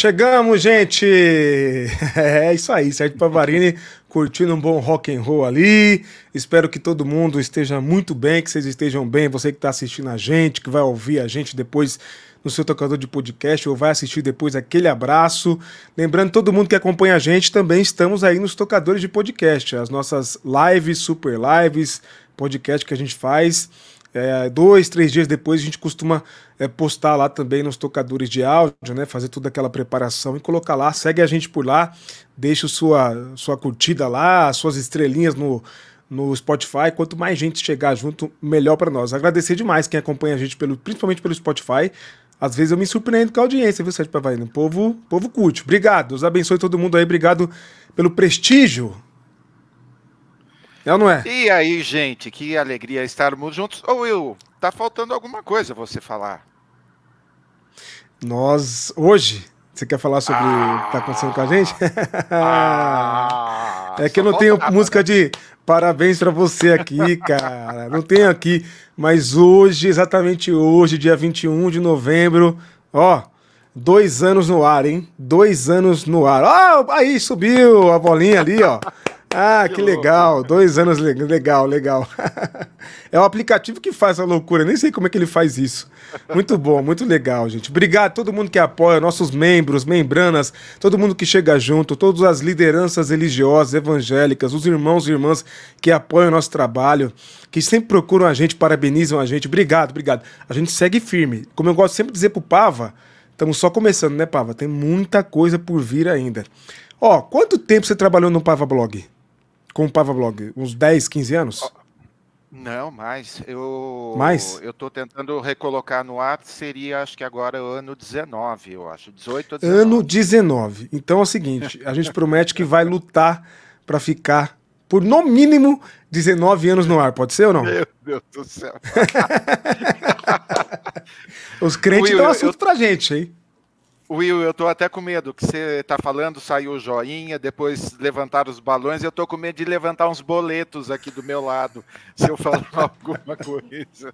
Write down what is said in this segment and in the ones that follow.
Chegamos, gente! É isso aí, Sérgio Pavarini curtindo um bom rock and roll ali. Espero que todo mundo esteja muito bem, que vocês estejam bem. Você que está assistindo a gente, que vai ouvir a gente depois no seu tocador de podcast ou vai assistir depois aquele abraço. Lembrando, todo mundo que acompanha a gente também estamos aí nos tocadores de podcast, as nossas lives, super lives, podcast que a gente faz. É, dois, três dias depois a gente costuma é, postar lá também nos tocadores de áudio, né? Fazer toda aquela preparação e colocar lá. Segue a gente por lá, deixa sua, sua curtida lá, suas estrelinhas no, no Spotify. Quanto mais gente chegar junto, melhor para nós. Agradecer demais quem acompanha a gente, pelo, principalmente pelo Spotify. Às vezes eu me surpreendo com a audiência, viu, Sérgio Pavaino? O povo, povo curte. Obrigado. Deus abençoe todo mundo aí. Obrigado pelo prestígio é ou não é? E aí, gente, que alegria estarmos juntos. Ô, Will, tá faltando alguma coisa você falar. Nós, hoje, você quer falar sobre ah, o que tá acontecendo com a gente? Ah, é que eu não tenho música de parabéns para você aqui, cara. Não tenho aqui. Mas hoje, exatamente hoje, dia 21 de novembro, ó, dois anos no ar, hein? Dois anos no ar. Ó, aí subiu a bolinha ali, ó. Ah, que, que legal. Dois anos, legal, legal. é o aplicativo que faz a loucura. Nem sei como é que ele faz isso. Muito bom, muito legal, gente. Obrigado a todo mundo que apoia, nossos membros, membranas, todo mundo que chega junto, todas as lideranças religiosas, evangélicas, os irmãos e irmãs que apoiam o nosso trabalho, que sempre procuram a gente, parabenizam a gente. Obrigado, obrigado. A gente segue firme. Como eu gosto sempre de dizer pro Pava, estamos só começando, né, Pava? Tem muita coisa por vir ainda. Ó, quanto tempo você trabalhou no Pava Blog? Com o Pava Blog? Uns 10, 15 anos? Não, mais. Eu, mais? Eu tô tentando recolocar no ar, seria acho que agora o ano 19, eu acho. 18 ou 19. Ano 19. Então é o seguinte, a gente promete que vai lutar para ficar por no mínimo 19 anos no ar, pode ser ou não? Meu Deus do céu. Os crentes dão assunto eu... pra gente, hein? Will, eu tô até com medo que você tá falando, saiu o joinha, depois levantaram os balões, eu tô com medo de levantar uns boletos aqui do meu lado, se eu falar alguma coisa.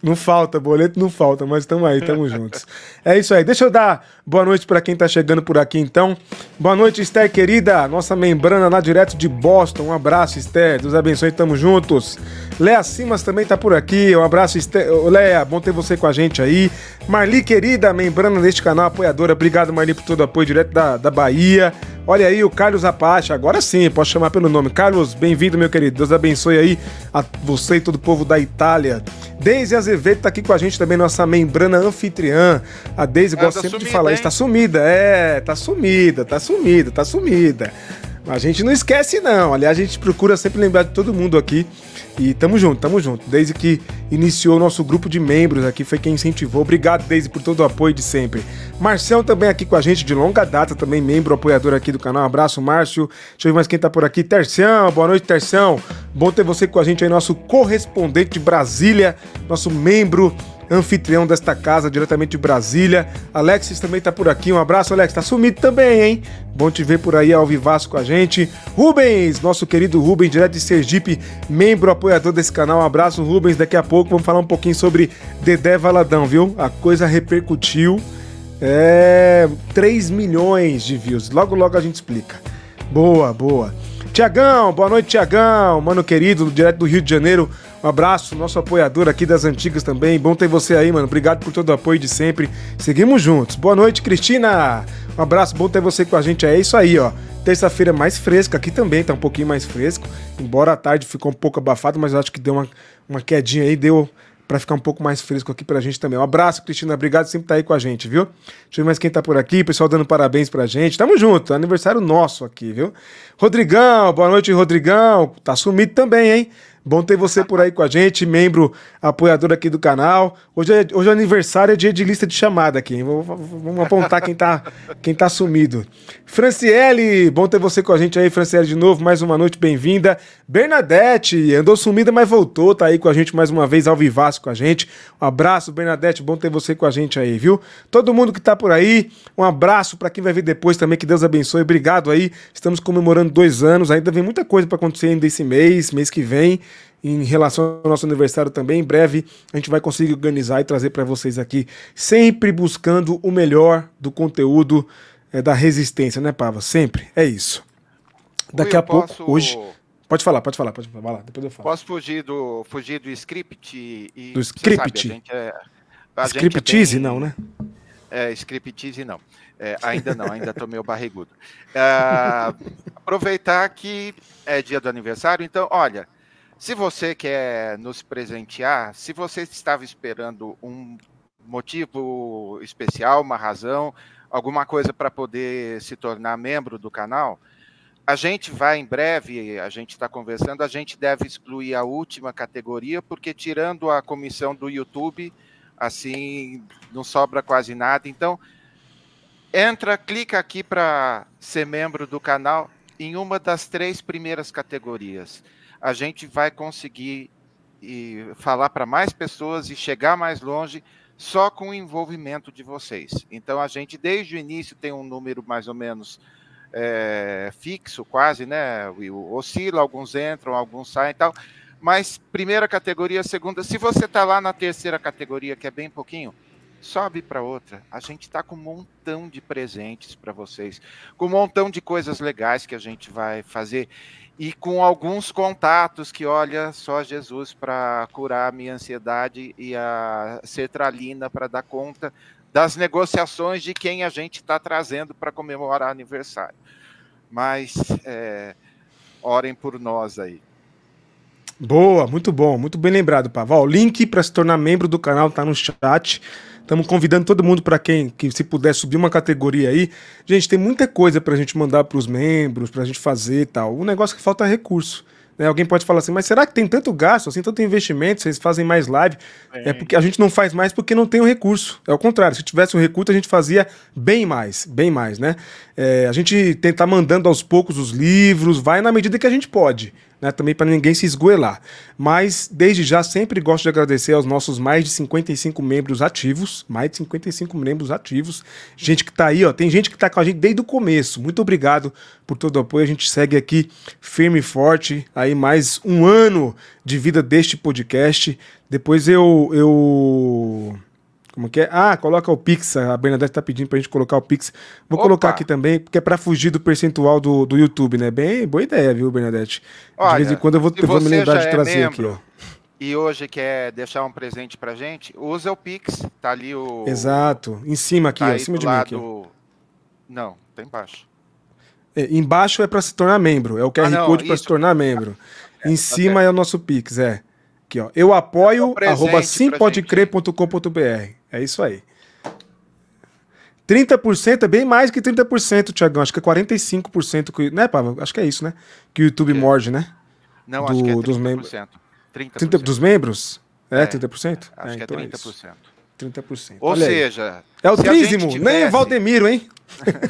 Não falta, boleto não falta, mas estamos aí, estamos juntos. É isso aí. Deixa eu dar boa noite para quem tá chegando por aqui então. Boa noite, Esther querida, nossa membrana lá direto de Boston. Um abraço, Esther. Deus abençoe, tamo juntos. Léa Simas também tá por aqui. Um abraço, Esther. Léa, bom ter você com a gente aí. Marli querida, membrana deste canal canal apoiadora. Obrigado, Marli, por todo o apoio direto da, da Bahia. Olha aí o Carlos Apache, agora sim, posso chamar pelo nome. Carlos, bem-vindo, meu querido. Deus abençoe aí a você e todo o povo da Itália. Deise Azevedo tá aqui com a gente também, nossa membrana anfitriã. A Deise gosta tá sempre sumida, de falar isso. Tá sumida, é, tá sumida, tá sumida, tá sumida. A gente não esquece, não. Aliás, a gente procura sempre lembrar de todo mundo aqui. E tamo junto, tamo junto. Desde que iniciou o nosso grupo de membros aqui, foi quem incentivou. Obrigado, Deise, por todo o apoio de sempre. Marcel também aqui com a gente de longa data, também membro apoiador aqui do canal. Abraço, Márcio. Deixa eu ver mais quem tá por aqui. Tercião, boa noite, Tercião. Bom ter você com a gente aí, nosso correspondente de Brasília, nosso membro anfitrião desta casa, diretamente de Brasília. Alexis também tá por aqui. Um abraço, Alex. Tá sumido também, hein? Bom te ver por aí ao vivaço com a gente. Rubens, nosso querido Rubens, direto de Sergipe, membro apoiador desse canal. Um abraço, Rubens. Daqui a pouco vamos falar um pouquinho sobre Dedé Valadão, viu? A coisa repercutiu. É. 3 milhões de views. Logo, logo a gente explica. Boa, boa. Tiagão, boa noite, Tiagão, mano querido, direto do Rio de Janeiro. Um abraço, nosso apoiador aqui das antigas também. Bom ter você aí, mano. Obrigado por todo o apoio de sempre. Seguimos juntos. Boa noite, Cristina. Um abraço, bom ter você com a gente. É isso aí, ó. Terça-feira mais fresca, aqui também tá um pouquinho mais fresco. Embora a tarde ficou um pouco abafado, mas eu acho que deu uma, uma quedinha aí, deu para ficar um pouco mais fresco aqui pra gente também. Um abraço, Cristina. Obrigado sempre tá aí com a gente, viu? Deixa eu ver mais quem tá por aqui. Pessoal dando parabéns pra gente. Tamo junto. Aniversário nosso aqui, viu? Rodrigão, boa noite, Rodrigão. Tá sumido também, hein? Bom ter você por aí com a gente, membro apoiador aqui do canal. Hoje é, hoje é aniversário, é dia de lista de chamada aqui. Vamos apontar quem tá, quem tá sumido. Franciele, bom ter você com a gente aí, Franciele, de novo. Mais uma noite, bem-vinda. Bernadette, andou sumida, mas voltou, tá aí com a gente mais uma vez, ao vivaço com a gente. Um abraço, Bernadette, bom ter você com a gente aí, viu? Todo mundo que tá por aí, um abraço para quem vai vir depois também, que Deus abençoe. Obrigado aí. Estamos comemorando dois anos, ainda vem muita coisa para acontecer ainda esse mês, mês que vem. Em relação ao nosso aniversário também. Em breve a gente vai conseguir organizar e trazer para vocês aqui, sempre buscando o melhor do conteúdo é, da resistência, né, Pava? Sempre. É isso. Daqui a pouco, posso... hoje. Pode falar, pode falar, pode falar. Depois eu falo. Posso fugir do, fugir do script? E, do script? Sabe, é, Scriptize, é bem... não, né? É, scriptize não. É, ainda não, ainda estou meio barrigudo. É, aproveitar que é dia do aniversário, então, olha, se você quer nos presentear, se você estava esperando um motivo especial, uma razão, alguma coisa para poder se tornar membro do canal, a gente vai em breve, a gente está conversando, a gente deve excluir a última categoria, porque tirando a comissão do YouTube, assim, não sobra quase nada. Então, entra, clica aqui para ser membro do canal em uma das três primeiras categorias. A gente vai conseguir e falar para mais pessoas e chegar mais longe só com o envolvimento de vocês. Então, a gente, desde o início, tem um número mais ou menos é, fixo, quase, né? Oscila, alguns entram, alguns saem e tal. Mas primeira categoria, segunda. Se você está lá na terceira categoria, que é bem pouquinho, sobe para outra. A gente está com um montão de presentes para vocês, com um montão de coisas legais que a gente vai fazer e com alguns contatos que, olha, só Jesus para curar a minha ansiedade e a sertralina para dar conta das negociações de quem a gente está trazendo para comemorar aniversário. Mas é, orem por nós aí. Boa, muito bom, muito bem lembrado, Paval. O link para se tornar membro do canal está no chat. Estamos convidando todo mundo para quem que se puder subir uma categoria aí. Gente, tem muita coisa para a gente mandar para os membros, para a gente fazer e tal. O negócio que falta é recurso. Né? Alguém pode falar assim, mas será que tem tanto gasto, assim, tanto investimento, vocês fazem mais live? É. é porque a gente não faz mais porque não tem o recurso. É o contrário, se tivesse o recurso, a gente fazia bem mais, bem mais, né? É, a gente tentar mandando aos poucos os livros, vai na medida que a gente pode né, também para ninguém se esgoelar. Mas desde já sempre gosto de agradecer aos nossos mais de 55 membros ativos, mais de 55 membros ativos, gente que está aí, ó, tem gente que está com a gente desde o começo. Muito obrigado por todo o apoio. A gente segue aqui firme e forte, aí mais um ano de vida deste podcast. Depois eu eu como que é? Ah, coloca o Pix. A Bernadette tá pedindo pra gente colocar o Pix. Vou Opa. colocar aqui também, porque é pra fugir do percentual do, do YouTube, né? Bem, boa ideia, viu, Bernadette? Olha, de vez em quando eu vou, eu vou me lembrar de é trazer é membro, aqui, ó. E hoje quer deixar um presente pra gente, usa o Pix. Tá ali o. Exato. Em cima aqui, tá ó, em cima de lado... mim aqui. Não, tá embaixo. É, embaixo é para se tornar membro. É o QR ah, Code para se tornar membro. É, em cima okay. é o nosso Pix, é. Aqui, ó. Eu apoio, um arroba simpodecrer.com.br. É isso aí. 30% é bem mais que 30%, Tiagão. Acho que é 45%. Que, né, Pablo? Acho que é isso, né? Que o YouTube é. morde, né? Não, Do, acho que é 30%. Dos membros. 30%. 30%. dos membros? É, é 30%? Acho é, que é 30%. Então é 30%. Ou Olha seja... É o trízimo, tivesse... nem o Valdemiro, hein?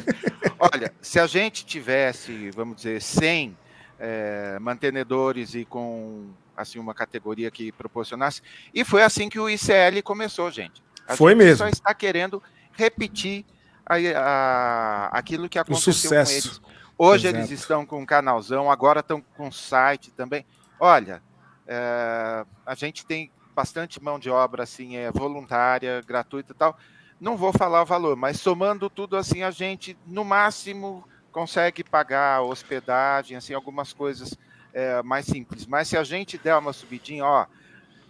Olha, se a gente tivesse, vamos dizer, 100 é, mantenedores e com assim uma categoria que proporcionasse, e foi assim que o ICL começou, gente. A Foi gente mesmo. só está querendo repetir a, a, aquilo que aconteceu com eles. Hoje Exato. eles estão com um canalzão, agora estão com site também. Olha, é, a gente tem bastante mão de obra assim, é voluntária, gratuita e tal. Não vou falar o valor, mas somando tudo assim, a gente no máximo consegue pagar hospedagem, assim, algumas coisas é, mais simples. Mas se a gente der uma subidinha, ó,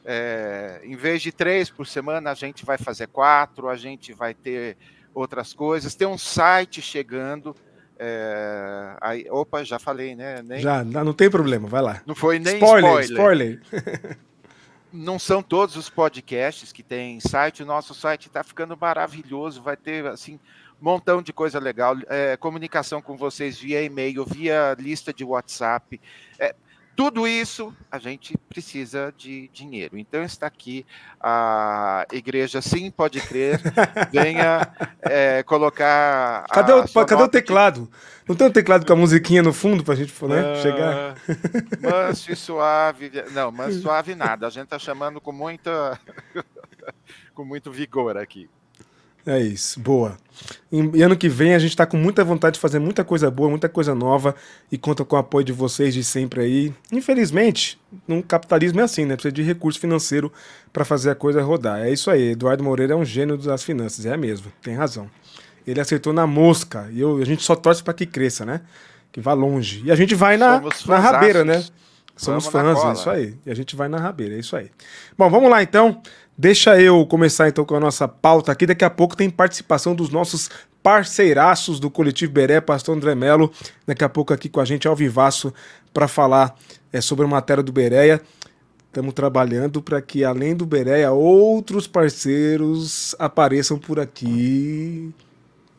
é, em vez de três por semana, a gente vai fazer quatro, a gente vai ter outras coisas. Tem um site chegando. É, aí, opa, já falei, né? Nem, já, não tem problema, vai lá. Não foi nem spoiler. spoiler. spoiler. não são todos os podcasts que tem site. O nosso site está ficando maravilhoso. Vai ter assim um montão de coisa legal. É, comunicação com vocês via e-mail, via lista de WhatsApp. É, tudo isso a gente precisa de dinheiro. Então está aqui a igreja sim pode crer. Venha é, colocar. Cadê, o, cadê o teclado? De... Não tem um teclado com a musiquinha no fundo para a gente né, uh, chegar? Manso e suave. Não, manso suave nada. A gente está chamando com muita com muito vigor aqui. É isso, boa. E ano que vem a gente está com muita vontade de fazer muita coisa boa, muita coisa nova e conta com o apoio de vocês de sempre aí. Infelizmente, no capitalismo é assim, né? Precisa de recurso financeiro para fazer a coisa rodar. É isso aí. Eduardo Moreira é um gênio das finanças, é mesmo, tem razão. Ele acertou na mosca e eu, a gente só torce para que cresça, né? Que vá longe. E a gente vai na, na rabeira, né? Somos vamos fãs, é isso aí. E a gente vai na rabeira, é isso aí. Bom, vamos lá então. Deixa eu começar então com a nossa pauta aqui. Daqui a pouco tem participação dos nossos parceiraços do Coletivo Beré, Pastor André Melo, daqui a pouco aqui com a gente ao vivaço para falar é, sobre a matéria do Bereia. Estamos trabalhando para que, além do Bereia, outros parceiros apareçam por aqui.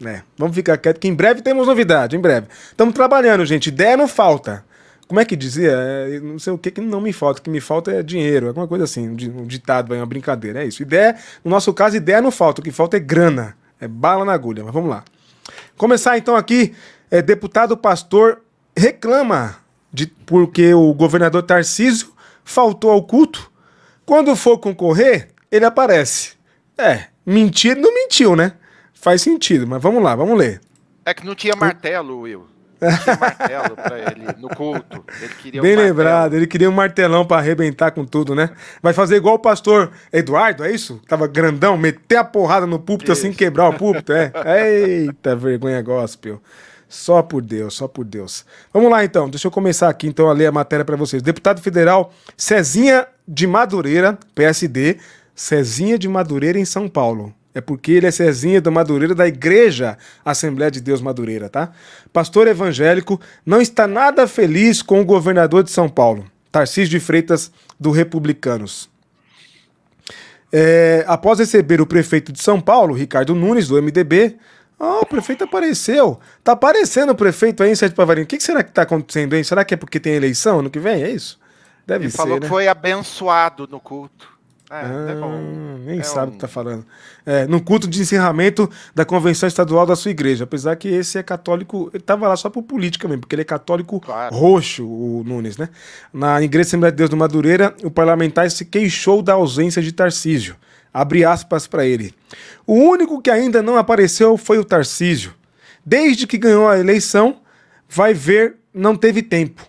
Né? Vamos ficar quieto que em breve temos novidade, em breve. Estamos trabalhando, gente. Ideia não falta. Como é que dizia? É, não sei o que que não me falta. O que me falta é dinheiro, alguma coisa assim. Um ditado, uma brincadeira. É isso. Ideia, no nosso caso, ideia não falta. O que falta é grana. É bala na agulha. Mas vamos lá. Começar então aqui. É, deputado pastor reclama de, porque o governador Tarcísio faltou ao culto. Quando for concorrer, ele aparece. É, mentir não mentiu, né? Faz sentido, mas vamos lá, vamos ler. É que não tinha martelo, Will martelo pra ele no culto. Ele queria Bem um lembrado, ele queria um martelão para arrebentar com tudo, né? Vai fazer igual o pastor Eduardo, é isso? Tava grandão, meter a porrada no púlpito assim, isso. assim, quebrar o púlpito, é? Eita, vergonha gospel. Só por Deus, só por Deus. Vamos lá então, deixa eu começar aqui então a ler a matéria para vocês. Deputado federal Cezinha de Madureira, PSD, Cezinha de Madureira em São Paulo. É porque ele é Cezinha da Madureira da Igreja Assembleia de Deus Madureira, tá? Pastor evangélico não está nada feliz com o governador de São Paulo, Tarcísio de Freitas, do Republicanos. É, após receber o prefeito de São Paulo, Ricardo Nunes, do MDB, oh, o prefeito apareceu. Tá aparecendo o prefeito aí em Sete Pavarinho. O que, que será que tá acontecendo aí? Será que é porque tem eleição ano que vem? É isso? Deve Ele ser, falou né? que foi abençoado no culto. É, ah, é nem é sabe um... o que tá falando. É, no culto de encerramento da convenção estadual da sua igreja. Apesar que esse é católico. Ele tava lá só por política mesmo, porque ele é católico claro. roxo, o Nunes, né? Na Igreja Assembleia de Deus do Madureira, o parlamentar se queixou da ausência de Tarcísio. Abre aspas para ele. O único que ainda não apareceu foi o Tarcísio. Desde que ganhou a eleição, vai ver, não teve tempo.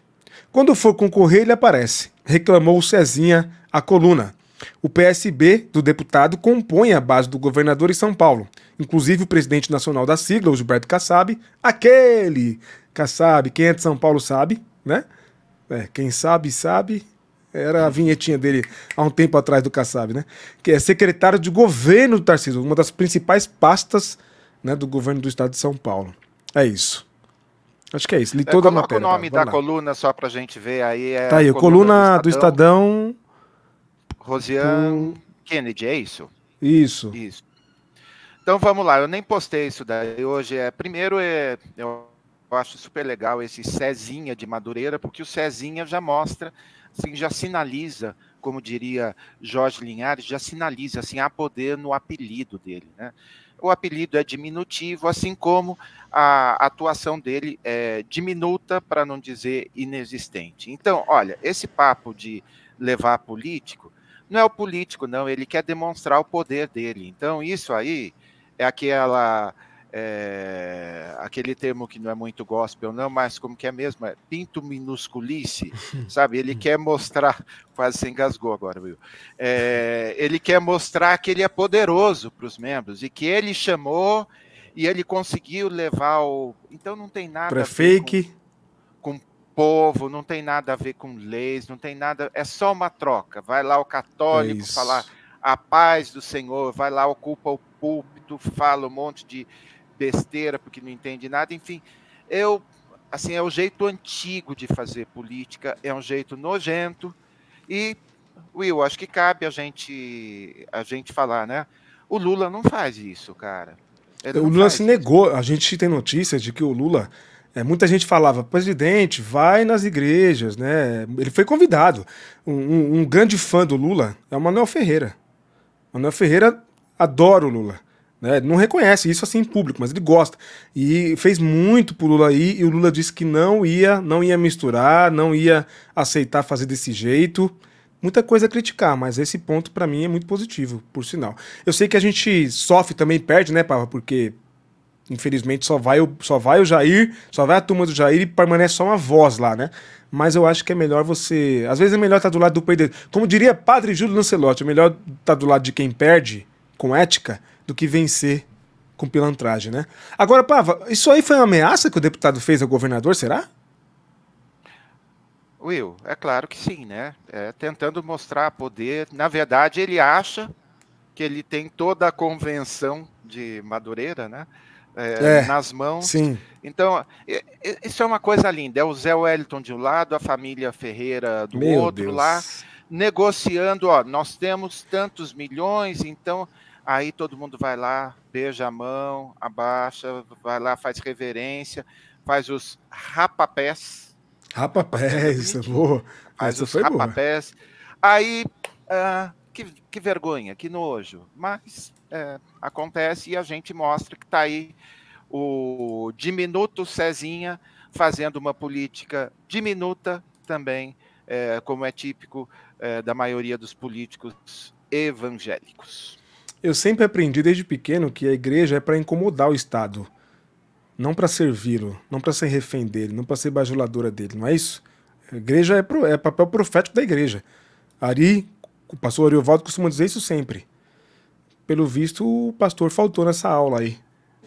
Quando for concorrer, ele aparece. Reclamou Cezinha a coluna. O PSB do deputado compõe a base do governador em São Paulo. Inclusive o presidente nacional da sigla, o Gilberto Kassab, aquele Kassab, quem é de São Paulo sabe, né? É, quem sabe, sabe. Era a vinhetinha dele há um tempo atrás do Kassab, né? Que é secretário de governo do Tarcísio, uma das principais pastas né, do governo do estado de São Paulo. É isso. Acho que é isso. Li é, toda é, a matéria. o nome da lá. coluna só pra gente ver aí. É tá aí, coluna, coluna do, Estadão. do Estadão Rosiane Kennedy, é isso? Isso. Isso. Então vamos lá, eu nem postei isso daí hoje. É, primeiro, é, eu acho super legal esse Cezinha de Madureira, porque o Cezinha já mostra, assim, já sinaliza, como diria Jorge Linhares, já sinaliza assim, há poder no apelido dele. Né? O apelido é diminutivo, assim como a atuação dele é diminuta, para não dizer inexistente. Então, olha, esse papo de levar político não é o político, não, ele quer demonstrar o poder dele. Então, isso aí é aquela. É, aquele termo que não é muito gospel, não, mas como que é mesmo? É pinto minusculice, sabe? Ele quer mostrar, quase se engasgou agora, viu? É, ele quer mostrar que ele é poderoso para os membros e que ele chamou e ele conseguiu levar o. Então não tem nada. Para fake povo, não tem nada a ver com leis, não tem nada, é só uma troca. Vai lá o católico é falar a paz do Senhor, vai lá, ocupa o púlpito, fala um monte de besteira porque não entende nada, enfim. Eu, assim, é o jeito antigo de fazer política, é um jeito nojento e, Will, acho que cabe a gente, a gente falar, né? O Lula não faz isso, cara. o Lula se negou. A gente tem notícia de que o Lula é, muita gente falava, presidente, vai nas igrejas, né? Ele foi convidado. Um, um, um grande fã do Lula é o Manuel Ferreira. Manuel Ferreira adora o Lula. Né? Não reconhece isso assim em público, mas ele gosta. E fez muito pro Lula aí, e o Lula disse que não ia, não ia misturar, não ia aceitar fazer desse jeito. muita coisa a criticar, mas esse ponto para mim é muito positivo, por sinal. Eu sei que a gente sofre também, perde, né, Pava? Porque infelizmente só vai, o, só vai o Jair, só vai a turma do Jair e permanece só uma voz lá, né? Mas eu acho que é melhor você. Às vezes é melhor estar do lado do perdedor. Como diria Padre Júlio Lancelotti, é melhor estar do lado de quem perde com ética do que vencer com pilantragem, né? Agora, Pava, isso aí foi uma ameaça que o deputado fez ao governador, será? Will, é claro que sim, né? É, tentando mostrar poder. Na verdade, ele acha que ele tem toda a convenção de Madureira, né? É, é, nas mãos. Sim. Então, isso é uma coisa linda. É o Zé Wellington de um lado, a família Ferreira do Meu outro Deus. lá, negociando, ó, nós temos tantos milhões, então aí todo mundo vai lá, beija a mão, abaixa, vai lá, faz reverência, faz os rapapés Rapapés, boa. Faz Essa os foi rapapés. Boa. Aí, uh, que, que, vergonha, que nojo. Mas é, acontece e a gente mostra que está aí o diminuto Cezinha fazendo uma política diminuta também, é, como é típico é, da maioria dos políticos evangélicos. Eu sempre aprendi desde pequeno que a igreja é para incomodar o Estado não para servi-lo, não para ser refém dele, não para ser bajuladora dele, não é isso? A igreja é, pro, é papel profético da igreja. Ari, o pastor Ariovaldo costuma dizer isso sempre. Pelo visto, o pastor faltou nessa aula aí,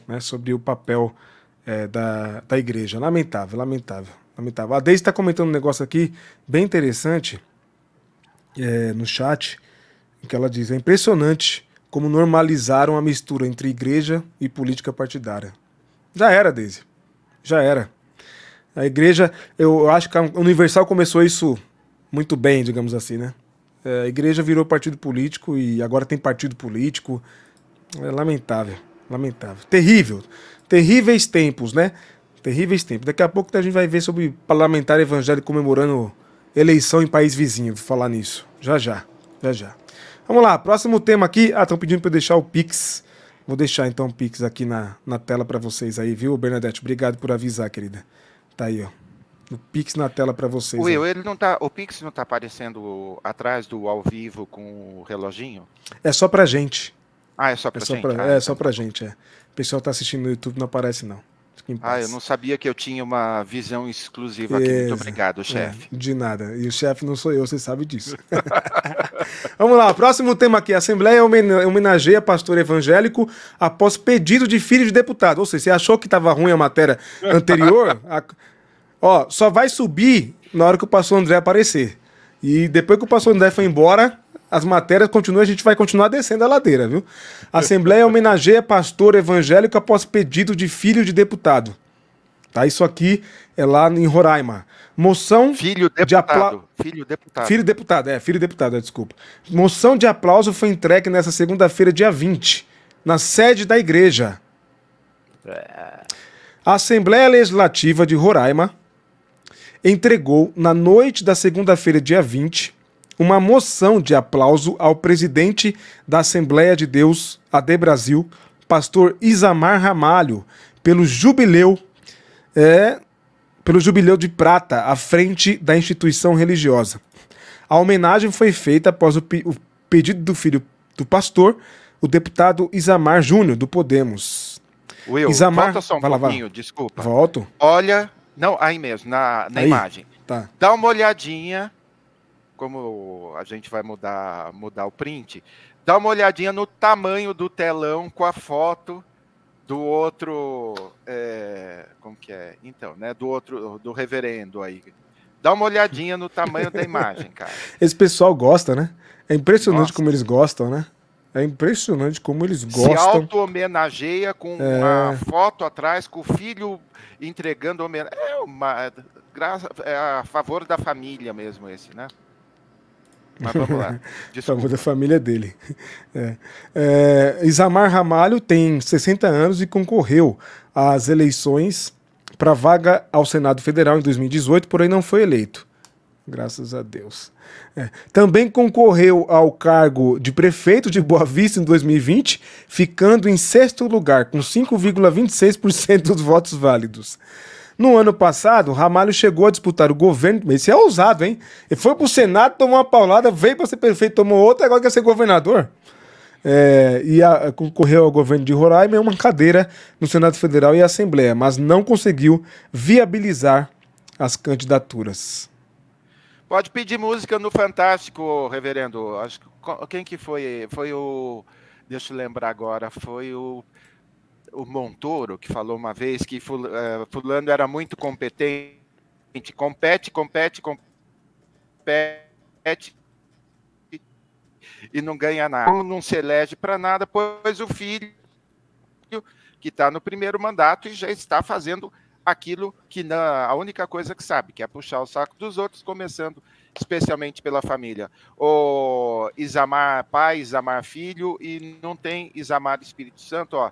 né, sobre o papel é, da, da igreja. Lamentável, lamentável, lamentável. A Deise está comentando um negócio aqui bem interessante é, no chat, que ela diz: é impressionante como normalizaram a mistura entre igreja e política partidária. Já era, Daisy. Já era. A igreja, eu acho que a Universal começou isso muito bem, digamos assim, né? É, a igreja virou partido político e agora tem partido político. É lamentável, lamentável. Terrível. Terríveis tempos, né? Terríveis tempos. Daqui a pouco a gente vai ver sobre parlamentar evangélico comemorando eleição em país vizinho. Vou falar nisso. Já já. Já já. Vamos lá, próximo tema aqui. Ah, estão pedindo para eu deixar o Pix Vou deixar então o Pix aqui na, na tela para vocês aí, viu, Bernadette? Obrigado por avisar, querida. Tá aí, ó. O Pix na tela para vocês. Will, ele não tá, o Pix não tá aparecendo atrás do ao vivo com o reloginho? É só pra gente. Ah, é só pra é gente? Só pra, ah, é então só pra tá gente, é. O pessoal tá assistindo no YouTube, não aparece não. Ah, eu não sabia que eu tinha uma visão exclusiva aqui. Muito obrigado, é, chefe. É, de nada. E o chefe não sou eu, você sabe disso. Vamos lá, próximo tema aqui. A Assembleia homenageia pastor evangélico após pedido de filho de deputado. Ou seja, você achou que estava ruim a matéria anterior? Ó, só vai subir na hora que o pastor André aparecer. E depois que o pastor André foi embora, as matérias continuam, a gente vai continuar descendo a ladeira, viu? A Assembleia homenageia pastor evangélico após pedido de filho de deputado. Tá? Isso aqui é lá em Roraima. Moção filho deputado. de aplauso. Filho deputado. Filho deputado, é, filho deputado, é, desculpa. Moção de aplauso foi entregue nessa segunda-feira, dia 20, na sede da igreja. A Assembleia Legislativa de Roraima entregou, na noite da segunda-feira, dia 20, uma moção de aplauso ao presidente da Assembleia de Deus, AD Brasil, pastor Isamar Ramalho, pelo jubileu é, pelo jubileu de prata à frente da instituição religiosa. A homenagem foi feita após o, o pedido do filho do pastor, o deputado Isamar Júnior, do Podemos. Will, Isamar, volta só um pouquinho, lá, desculpa. Volto. Olha, não, aí mesmo, na, na aí, imagem. Tá. Dá uma olhadinha como a gente vai mudar, mudar o print, dá uma olhadinha no tamanho do telão com a foto do outro, é, como que é? Então, né? Do outro, do reverendo aí. Dá uma olhadinha no tamanho da imagem, cara. Esse pessoal gosta, né? É impressionante Nossa. como eles gostam, né? É impressionante como eles gostam. Se auto-homenageia com é... uma foto atrás, com o filho entregando homenagem. É uma. Graça, é a favor da família mesmo, esse, né? Mas vamos lá. Desculpa. da família dele. É. É, Isamar Ramalho tem 60 anos e concorreu às eleições para vaga ao Senado Federal em 2018, porém não foi eleito. Graças a Deus. É. Também concorreu ao cargo de prefeito de Boa Vista em 2020, ficando em sexto lugar, com 5,26% dos votos válidos. No ano passado, Ramalho chegou a disputar o governo. Esse é ousado, hein? Ele foi pro Senado, tomou uma paulada, veio para ser prefeito, tomou outra, agora quer ser governador. É, e a, concorreu ao governo de Roraima uma cadeira no Senado Federal e Assembleia, mas não conseguiu viabilizar as candidaturas. Pode pedir música no Fantástico, reverendo. Acho que, quem que foi? Foi o. Deixa eu lembrar agora. Foi o, o Montoro que falou uma vez que eh, Fulano era muito competente. Compete, compete, compete e não ganha nada. Não se elege para nada, pois o filho que está no primeiro mandato e já está fazendo aquilo que na, a única coisa que sabe, que é puxar o saco dos outros, começando especialmente pela família. O Isamar pai, Isamar filho, e não tem Isamar Espírito Santo, ó.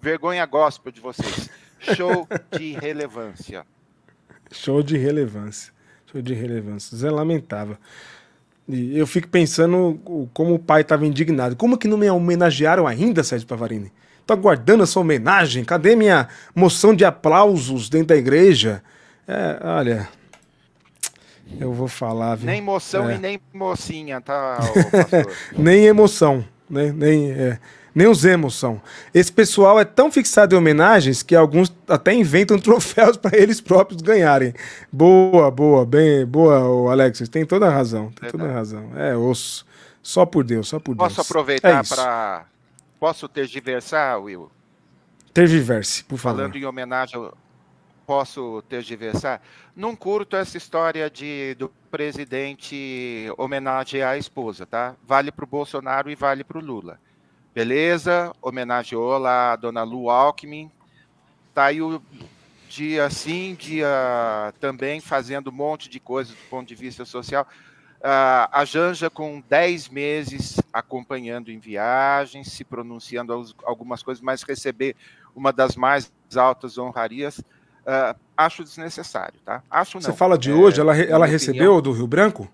Vergonha gospel de vocês. Show de relevância. Show de relevância. Show de relevância. Zé lamentável. E eu fico pensando como o pai estava indignado. Como que não me homenagearam ainda, Sérgio Pavarini? Tô aguardando essa homenagem. Cadê minha moção de aplausos dentro da igreja? É, olha. Eu vou falar. Viu? Nem moção é. e nem mocinha, tá, nem emoção. Nem, nem, é, nem os emoção. Esse pessoal é tão fixado em homenagens que alguns até inventam troféus para eles próprios ganharem. Boa, boa, bem, boa, Alex. Tem toda a razão. Tem toda a razão. É osso. Só por Deus, só por Deus. Posso aproveitar é para Posso tergiversar, Will? Tergiverse, por favor. Falando em homenagem, posso tergiversar? Não curto essa história de, do presidente homenagear a esposa, tá? Vale para o Bolsonaro e vale para o Lula. Beleza, homenageou lá a dona Lu Alckmin. Tá aí o dia sim, dia também fazendo um monte de coisas do ponto de vista social. Uh, a Janja com 10 meses acompanhando em viagens, se pronunciando algumas coisas, mas receber uma das mais altas honrarias, uh, acho desnecessário, tá? Acho não. Você fala de é, hoje, ela, ela recebeu do Rio Branco?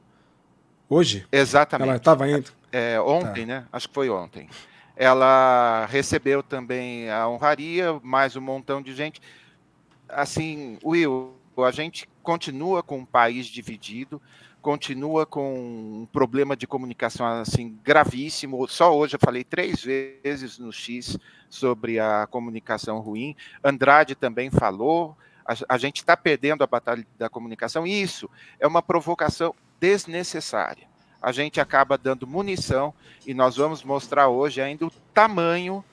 Hoje? Exatamente. Ela estava indo? É, ontem, tá. né? Acho que foi ontem. Ela recebeu também a honraria, mais um montão de gente. Assim, Will, a gente continua com um país dividido, continua com um problema de comunicação assim gravíssimo. Só hoje eu falei três vezes no X sobre a comunicação ruim. Andrade também falou. A, a gente está perdendo a batalha da comunicação. E isso é uma provocação desnecessária. A gente acaba dando munição e nós vamos mostrar hoje ainda o tamanho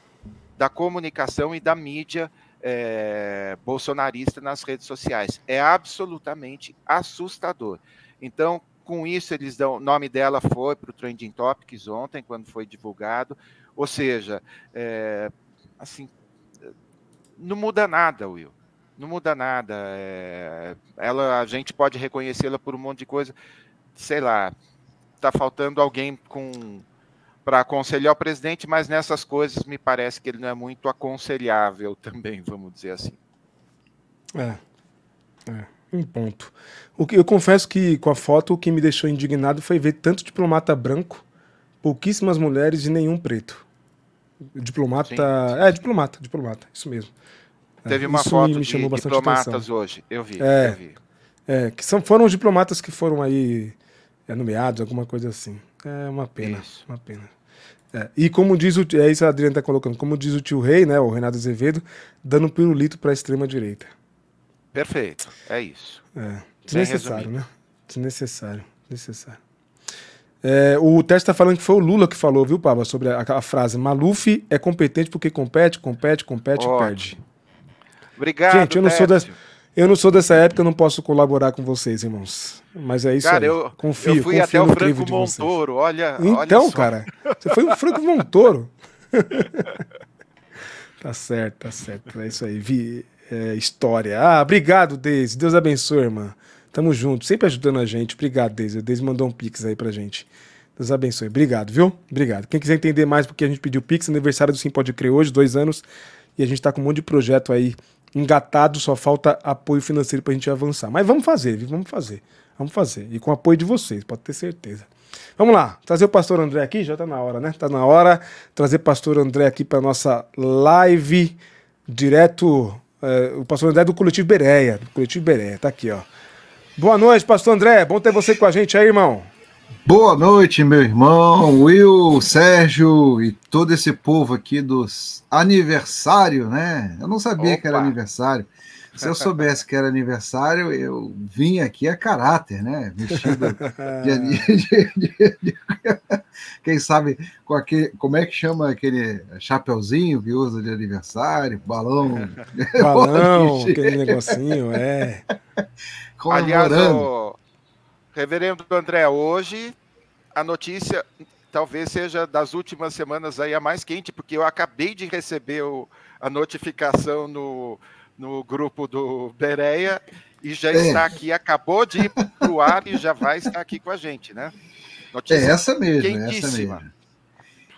da comunicação e da mídia é, bolsonarista nas redes sociais. É absolutamente assustador. Então, com isso, eles dão. O nome dela foi para o Trending Topics ontem, quando foi divulgado. Ou seja, é, assim, não muda nada, Will. Não muda nada. É, ela, a gente pode reconhecê-la por um monte de coisa. Sei lá, está faltando alguém com para aconselhar o presidente, mas nessas coisas me parece que ele não é muito aconselhável também, vamos dizer assim. É. É. Um ponto. O que eu confesso que com a foto o que me deixou indignado foi ver tanto diplomata branco, pouquíssimas mulheres e nenhum preto. Diplomata, sim, sim. é diplomata, diplomata, isso mesmo. Teve é, uma foto me, me chamou de diplomatas atenção. hoje, eu vi, é, eu vi. É, que são, foram os diplomatas que foram aí é, nomeados, alguma coisa assim. É uma pena, isso. uma pena. É, e como diz o é isso a Adriana está colocando, como diz o tio Rei, né, o Renato Azevedo, dando pirulito para a extrema direita. Perfeito, é isso. É, desnecessário, né? Desnecessário, desnecessário. É, o teste está falando que foi o Lula que falou, viu, Pablo, sobre a, a, frase Maluf é competente porque compete, compete, compete e perde. Obrigado, Gente, eu não, sou dessa, eu não sou dessa época, eu não posso colaborar com vocês, irmãos. Mas é isso cara, aí. Eu, confio, eu fui confio até o Franco Montoro, olha Então, olha cara, você foi o Franco Montoro. tá certo, tá certo. É isso aí. Vi, é, história. Ah, obrigado, Deise. Deus abençoe, irmã. Tamo junto, sempre ajudando a gente. Obrigado, Deise. A Deise mandou um pix aí pra gente. Deus abençoe. Obrigado, viu? Obrigado. Quem quiser entender mais porque a gente pediu pix, aniversário do Sim Pode Crer hoje, dois anos. E a gente tá com um monte de projeto aí engatado, só falta apoio financeiro pra gente avançar. Mas vamos fazer, viu? Vamos fazer. Vamos fazer. E com apoio de vocês, pode ter certeza. Vamos lá, trazer o pastor André aqui, já tá na hora, né? Tá na hora. Trazer o pastor André aqui para nossa live direto É, o pastor André é do Coletivo Bereia. Do Coletivo Bereia, tá aqui, ó. Boa noite, pastor André. Bom ter você com a gente aí, irmão. Boa noite, meu irmão, Will, Sérgio e todo esse povo aqui dos aniversário, né? Eu não sabia Opa. que era aniversário. Se eu soubesse que era aniversário, eu vinha aqui a caráter, né? Vestido de, de, de, de, quem sabe com aquele, como é que chama aquele chapeuzinho que usa de aniversário, balão. Balão, aquele negocinho, é. Aliás, o reverendo André, hoje a notícia talvez seja das últimas semanas aí a mais quente, porque eu acabei de receber o, a notificação no no grupo do Bereia e já é. está aqui, acabou de ir para o ar e já vai estar aqui com a gente, né? Notícia é essa mesmo, é essa mesmo.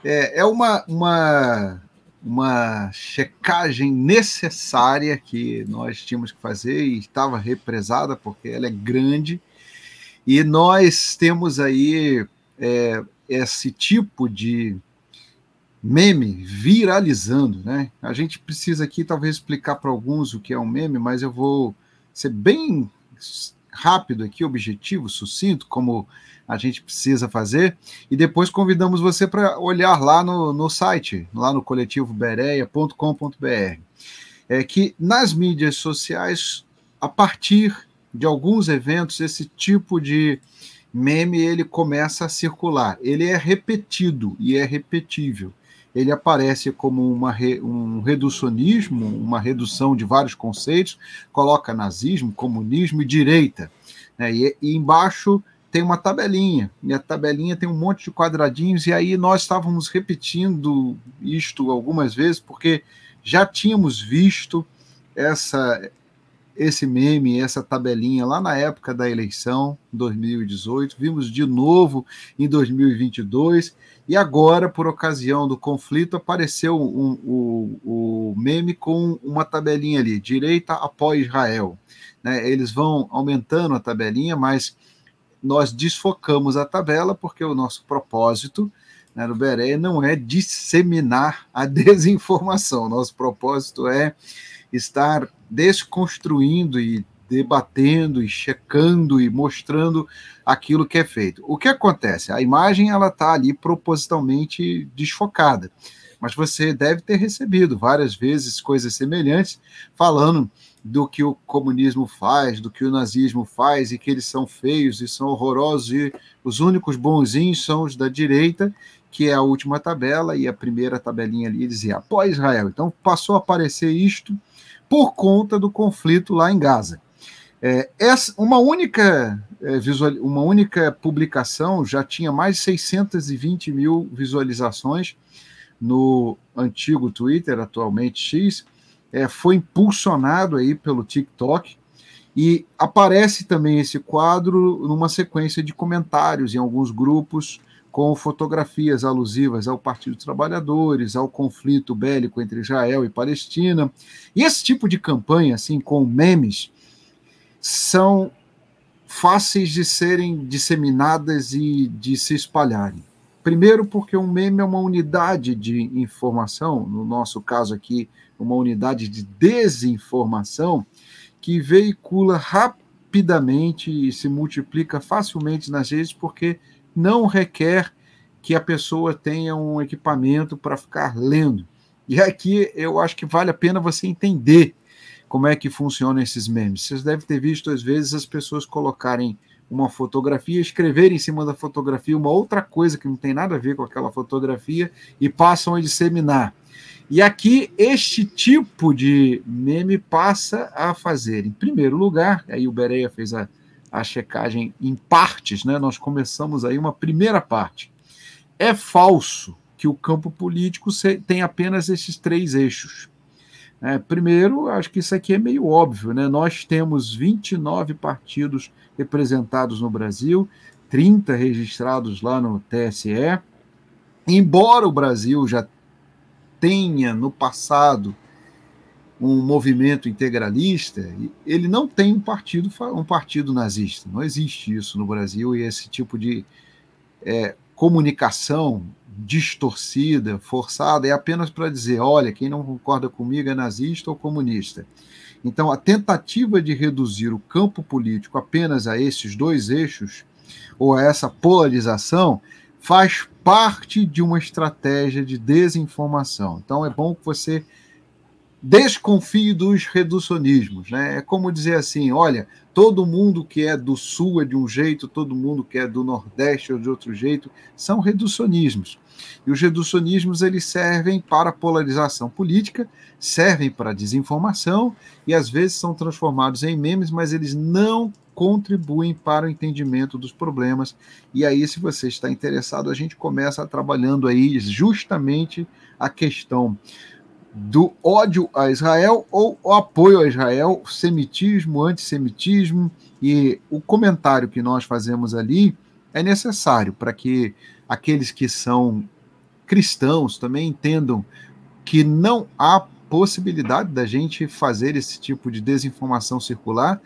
É, é uma, uma, uma checagem necessária que nós tínhamos que fazer e estava represada porque ela é grande e nós temos aí é, esse tipo de meme viralizando, né? A gente precisa aqui talvez explicar para alguns o que é um meme, mas eu vou ser bem rápido aqui, objetivo, sucinto, como a gente precisa fazer, e depois convidamos você para olhar lá no, no site, lá no coletivo bereia.com.br. É que nas mídias sociais, a partir de alguns eventos, esse tipo de meme ele começa a circular. Ele é repetido e é repetível ele aparece como uma re, um reducionismo, uma redução de vários conceitos, coloca nazismo, comunismo e direita. Né? E, e, embaixo tem uma tabelinha, e a tabelinha tem um monte de quadradinhos, e aí nós estávamos repetindo isto algumas vezes, porque já tínhamos visto essa esse meme, essa tabelinha lá na época da eleição, 2018, vimos de novo em 2022, e agora, por ocasião do conflito, apareceu um, um, o, o meme com uma tabelinha ali, direita após Israel. Né? Eles vão aumentando a tabelinha, mas nós desfocamos a tabela porque o nosso propósito né, no Beré não é disseminar a desinformação. Nosso propósito é estar desconstruindo e debatendo e checando e mostrando aquilo que é feito. O que acontece? A imagem ela está ali propositalmente desfocada, mas você deve ter recebido várias vezes coisas semelhantes falando do que o comunismo faz, do que o nazismo faz e que eles são feios e são horrorosos e os únicos bonzinhos são os da direita, que é a última tabela e a primeira tabelinha ali dizia após Israel. Então passou a aparecer isto por conta do conflito lá em Gaza. É, essa, uma, única, é, visual, uma única publicação já tinha mais de 620 mil visualizações no antigo Twitter, atualmente X, é, foi impulsionado aí pelo TikTok e aparece também esse quadro numa sequência de comentários em alguns grupos com fotografias alusivas ao Partido dos Trabalhadores, ao conflito bélico entre Israel e Palestina. E esse tipo de campanha, assim, com memes, são fáceis de serem disseminadas e de se espalharem. Primeiro, porque um meme é uma unidade de informação, no nosso caso aqui, uma unidade de desinformação, que veicula rapidamente e se multiplica facilmente nas redes, porque não requer que a pessoa tenha um equipamento para ficar lendo. E aqui eu acho que vale a pena você entender como é que funcionam esses memes. Vocês devem ter visto, às vezes, as pessoas colocarem uma fotografia, escrever em cima da fotografia uma outra coisa que não tem nada a ver com aquela fotografia e passam a disseminar. E aqui, este tipo de meme passa a fazer, em primeiro lugar, aí o Bereia fez a, a checagem em partes, né? Nós começamos aí uma primeira parte. É falso que o campo político tem apenas esses três eixos. É, primeiro, acho que isso aqui é meio óbvio, né? Nós temos 29 partidos representados no Brasil, 30 registrados lá no TSE. Embora o Brasil já tenha no passado um movimento integralista, ele não tem um partido, um partido nazista. Não existe isso no Brasil e esse tipo de é, comunicação distorcida, forçada, é apenas para dizer: olha, quem não concorda comigo é nazista ou comunista. Então, a tentativa de reduzir o campo político apenas a esses dois eixos, ou a essa polarização, faz parte de uma estratégia de desinformação. Então, é bom que você desconfie dos reducionismos. Né? É como dizer assim: olha, todo mundo que é do sul é de um jeito, todo mundo que é do nordeste é de outro jeito. São reducionismos. E os reducionismos eles servem para polarização política, servem para desinformação e às vezes são transformados em memes, mas eles não contribuem para o entendimento dos problemas. E aí, se você está interessado, a gente começa trabalhando aí justamente a questão do ódio a Israel ou o apoio a Israel, semitismo, antissemitismo, e o comentário que nós fazemos ali é necessário para que aqueles que são cristãos também entendam que não há possibilidade da gente fazer esse tipo de desinformação circular,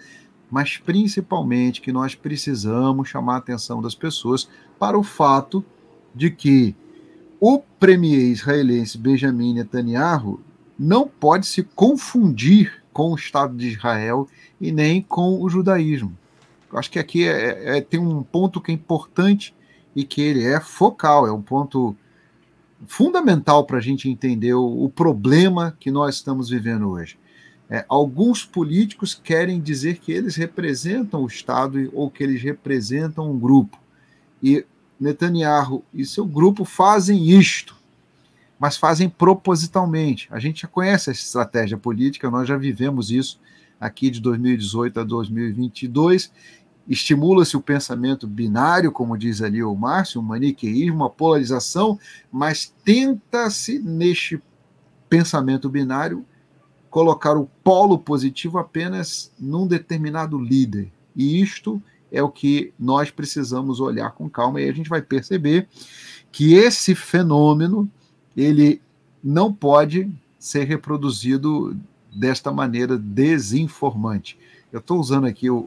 mas principalmente que nós precisamos chamar a atenção das pessoas para o fato de que o premier israelense Benjamin Netanyahu não pode se confundir com o Estado de Israel e nem com o judaísmo. Eu acho que aqui é, é, é, tem um ponto que é importante e que ele é focal, é um ponto fundamental para a gente entender o, o, problema que nós estamos vivendo hoje. É, alguns políticos querem dizer que eles representam o Estado ou que eles representam um grupo. E Netanyahu e seu grupo fazem isto, mas fazem propositalmente. A gente já conhece essa estratégia política, nós já vivemos isso aqui de 2018 a 2022. Estimula-se o pensamento binário, como diz ali o Márcio, o maniqueísmo, a polarização, mas tenta-se neste pensamento binário colocar o polo positivo apenas num determinado líder. E isto é o que nós precisamos olhar com calma e a gente vai perceber que esse fenômeno ele não pode ser reproduzido desta maneira desinformante. Eu estou usando aqui o,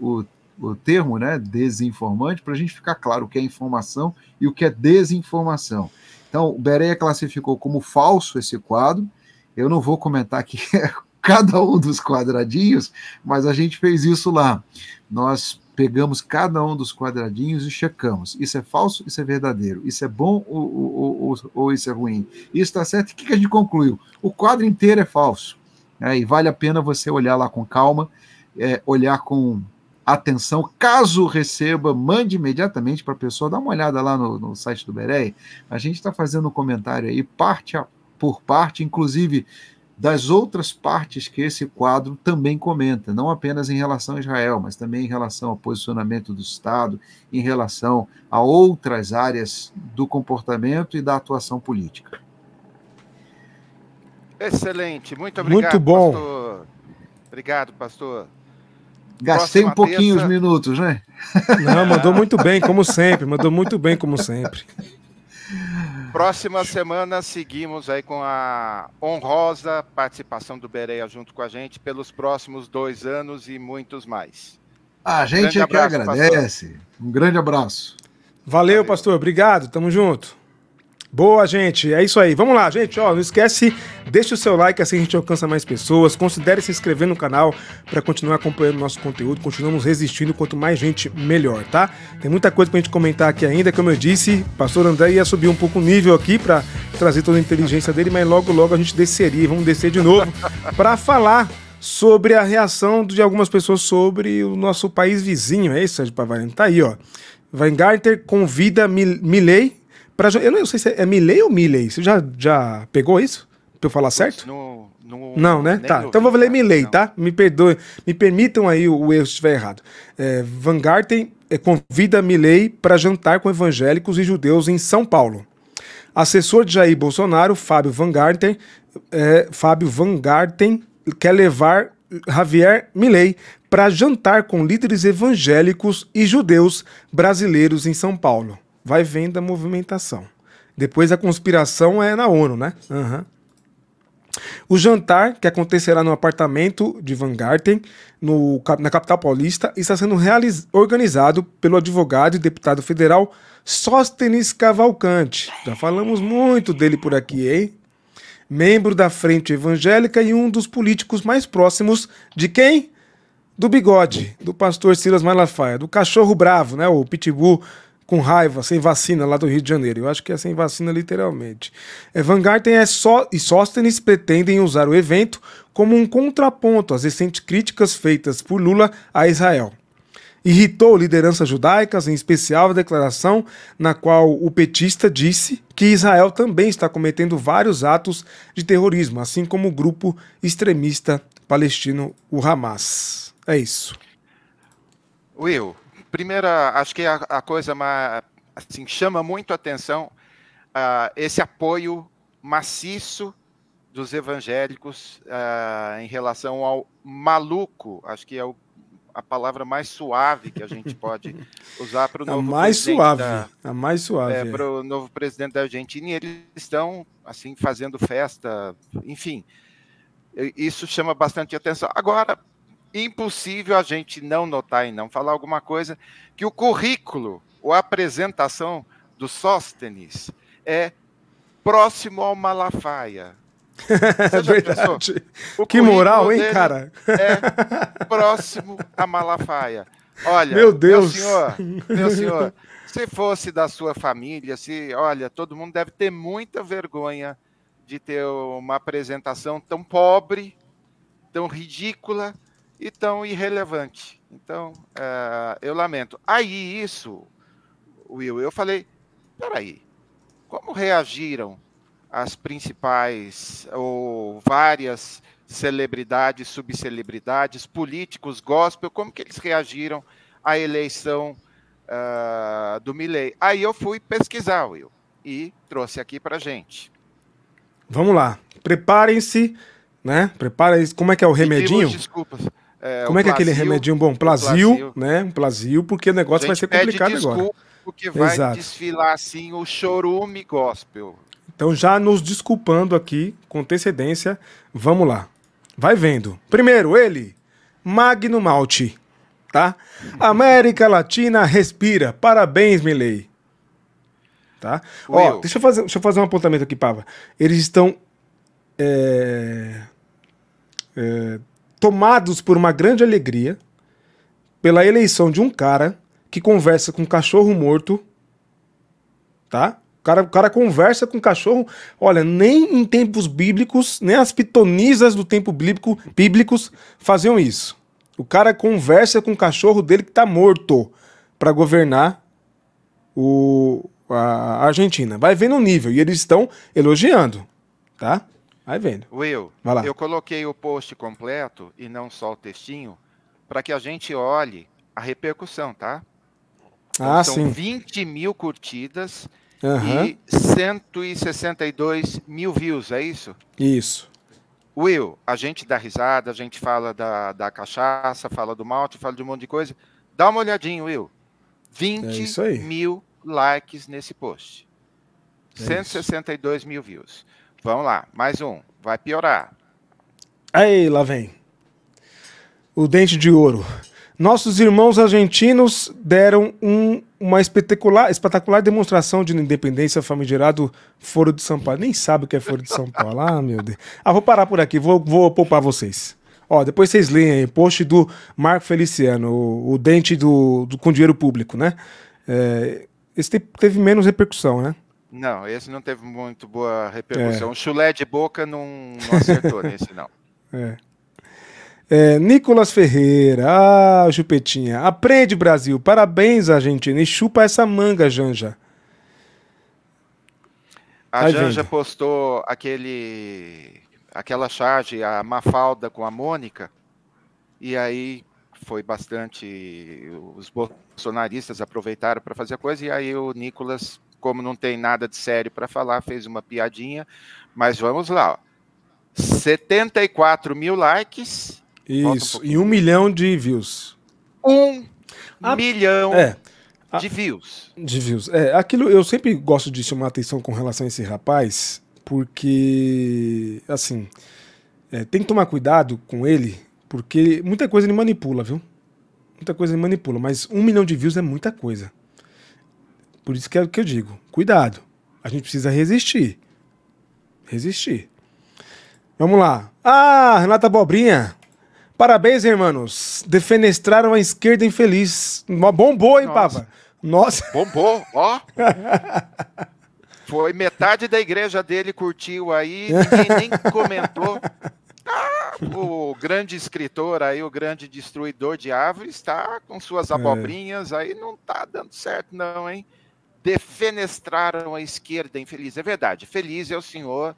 o, o, termo né, desinformante para a gente ficar claro o que é informação e o que é desinformação. Então, o Bereia classificou como falso esse quadro. Eu não vou comentar aqui cada um dos quadradinhos, mas a gente fez isso lá. Nós pegamos cada um dos quadradinhos e checamos. Isso é falso, isso é verdadeiro. Isso é bom ou, ou, ou, ou isso é ruim? Isso está certo? O que a gente concluiu? O quadro inteiro é falso. É, e vale a pena você olhar lá com calma, é, olhar com atenção. Caso receba, mande imediatamente para a pessoa, dá uma olhada lá no, no site do Berei. A gente está fazendo um comentário aí, parte a, por parte, inclusive das outras partes que esse quadro também comenta, não apenas em relação a Israel, mas também em relação ao posicionamento do Estado, em relação a outras áreas do comportamento e da atuação política. Excelente, muito obrigado. Muito bom. Pastor. Obrigado, pastor. Gastei Próxima um pouquinho terça... os minutos, né? Não, mandou muito bem, como sempre. Mandou muito bem, como sempre. Próxima semana seguimos aí com a honrosa participação do Bereia junto com a gente pelos próximos dois anos e muitos mais. A gente é que agradece. Pastor. Um grande abraço. Valeu, Valeu, pastor. Obrigado. Tamo junto. Boa, gente. É isso aí. Vamos lá, gente. Ó, não esquece, deixe o seu like, assim a gente alcança mais pessoas. Considere se inscrever no canal para continuar acompanhando nosso conteúdo. Continuamos resistindo. Quanto mais gente, melhor, tá? Tem muita coisa pra gente comentar aqui ainda. Como eu disse, o pastor André ia subir um pouco o nível aqui para trazer toda a inteligência dele, mas logo, logo a gente desceria. Vamos descer de novo para falar sobre a reação de algumas pessoas sobre o nosso país vizinho. É isso, Sérgio Pavarino? Tá aí, ó. Weingarten convida Milley Pra, eu não sei se é Milley ou Milley. Você já, já pegou isso? Pra eu falar certo? No, no, não, né? Tá. Então vou ler Milley, tá? Me perdoe. Me permitam aí o, o erro se estiver errado. É, Van Garten é, convida Milley para jantar com evangélicos e judeus em São Paulo. Assessor de Jair Bolsonaro, Fábio Van Garten, é, Fábio Van Garten quer levar Javier Milley para jantar com líderes evangélicos e judeus brasileiros em São Paulo vai vendo a movimentação. Depois a conspiração é na ONU, né? Uhum. O jantar, que acontecerá no apartamento de Van Garten, no, na capital paulista, está sendo organizado pelo advogado e deputado federal Sóstenes Cavalcante. Já falamos muito dele por aqui, hein? Membro da Frente Evangélica e um dos políticos mais próximos de quem? Do bigode, do pastor Silas Malafaia, do cachorro bravo, né? O pitbull com raiva, sem vacina lá do Rio de Janeiro. Eu acho que é sem vacina literalmente. É, Van Garten é só, e Sóstenes pretendem usar o evento como um contraponto às recentes críticas feitas por Lula a Israel. Irritou lideranças judaicas, em especial a declaração na qual o petista disse que Israel também está cometendo vários atos de terrorismo, assim como o grupo extremista palestino, o Hamas. É isso. Will, primeira, acho que a, a coisa mais, assim, chama muito a atenção uh, esse apoio maciço dos evangélicos uh, em relação ao maluco, acho que é o, a palavra mais suave que a gente pode usar para o novo mais suave, da, a mais suave, é, para o novo presidente da Argentina. E eles estão assim fazendo festa, enfim, isso chama bastante atenção. Agora, impossível a gente não notar e não falar alguma coisa que o currículo ou a apresentação do Sóstenes é próximo ao Malafaia. É verdade. Que moral, hein, cara? É próximo a Malafaia. Olha, meu Deus, meu senhor, meu senhor, se fosse da sua família, se, olha, todo mundo deve ter muita vergonha de ter uma apresentação tão pobre, tão ridícula e tão irrelevante. Então, uh, eu lamento. Aí isso, Will, eu falei, peraí, como reagiram as principais ou várias celebridades, subcelebridades, políticos, gospel, como que eles reagiram à eleição uh, do Milley? Aí eu fui pesquisar, Will, e trouxe aqui para gente. Vamos lá, preparem-se, né? Preparem-se. Como é que é o remedinho? Desculpas. É, Como é que é aquele remedinho bom? Plazil, né? Um plazil, porque o negócio vai ser complicado agora. Porque vai Exato. desfilar assim o chorume gospel. Então, já nos desculpando aqui, com antecedência, vamos lá. Vai vendo. Primeiro, ele, Magno Malte, tá? América Latina respira. Parabéns, Milei. Tá? Ó, deixa eu, fazer, deixa eu fazer um apontamento aqui, Pava. Eles estão é, é, tomados por uma grande alegria pela eleição de um cara que conversa com um cachorro morto, tá? O cara, o cara conversa com um cachorro, olha, nem em tempos bíblicos, nem as pitonisas do tempo bíblico, bíblicos faziam isso. O cara conversa com o cachorro dele que tá morto para governar o, a Argentina. Vai vendo o nível e eles estão elogiando, tá? Vai vendo. Will, eu coloquei o post completo e não só o textinho para que a gente olhe a repercussão, tá? Então, ah, são sim. 20 mil curtidas uhum. e 162 mil views, é isso? Isso. Will, a gente dá risada, a gente fala da, da cachaça, fala do malte, fala de um monte de coisa. Dá uma olhadinha, Will. 20 é mil likes nesse post. É 162 isso. mil views. Vamos lá, mais um. Vai piorar. Aí, lá vem. O dente de ouro. Nossos irmãos argentinos deram um, uma espetacular, espetacular demonstração de independência famigerado Foro de São Paulo. Nem sabe o que é Foro de São Paulo. Ah, meu Deus. Ah, vou parar por aqui, vou, vou poupar vocês. Ó, depois vocês leem aí, post do Marco Feliciano, o, o dente do, do, com dinheiro público, né? É, esse teve menos repercussão, né? Não, esse não teve muito boa repercussão. É. O chulé de boca não, não acertou nesse, não. É. É, Nicolas Ferreira, ah, Chupetinha. Aprende, Brasil. Parabéns, Argentina. E chupa essa manga, Janja. A Janja postou aquele, aquela charge, a Mafalda com a Mônica, e aí foi bastante. Os bolsonaristas aproveitaram para fazer a coisa, e aí o Nicolas como não tem nada de sério para falar, fez uma piadinha. Mas vamos lá. Ó. 74 mil likes. Isso, um e um milhão de views. Um a... milhão é, a... de views. De views. É, aquilo eu sempre gosto de chamar atenção com relação a esse rapaz, Porque, assim, é, tem que tomar cuidado com ele, porque muita coisa ele manipula, viu? Muita coisa ele manipula, mas um milhão de views é muita coisa. Por isso que é o que eu digo: cuidado. A gente precisa resistir. Resistir. Vamos lá. Ah, Renata Bobrinha. Parabéns, irmãos. Defenestraram a esquerda infeliz. Bombou, hein, Nossa. Papa? Nossa. Bombou, ó. Foi metade da igreja dele curtiu aí, ninguém nem comentou. Ah, o grande escritor aí, o grande destruidor de árvores, está com suas é. abobrinhas é. aí, não tá dando certo, não, hein? Defenestraram a esquerda infeliz. É verdade, feliz é o senhor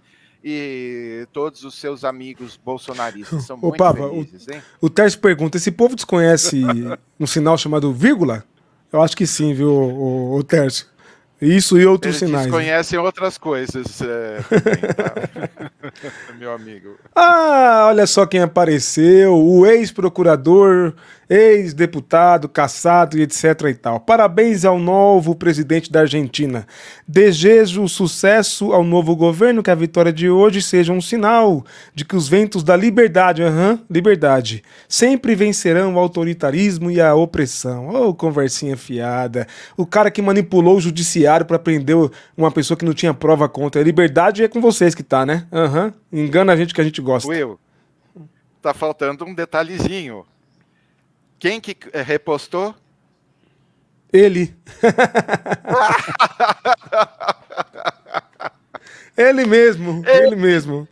e todos os seus amigos bolsonaristas são muito Papa, felizes, hein? O, o Tércio pergunta: esse povo desconhece um sinal chamado vírgula? Eu acho que sim, viu, o, o Tércio? Isso e outros Eles sinais. Eles né? conhecem outras coisas, é, tá? meu amigo. Ah, olha só quem apareceu: o ex-procurador ex-deputado, caçado e etc e tal. Parabéns ao novo presidente da Argentina. Desejo sucesso ao novo governo, que a vitória de hoje seja um sinal de que os ventos da liberdade, uhum, liberdade, sempre vencerão o autoritarismo e a opressão. Oh, conversinha fiada. O cara que manipulou o judiciário para prender uma pessoa que não tinha prova contra. A liberdade é com vocês que tá, né? Uhum. Engana a gente que a gente gosta. Will, tá faltando um detalhezinho. Quem que eh, repostou? Ele. ele mesmo, ele, ele mesmo.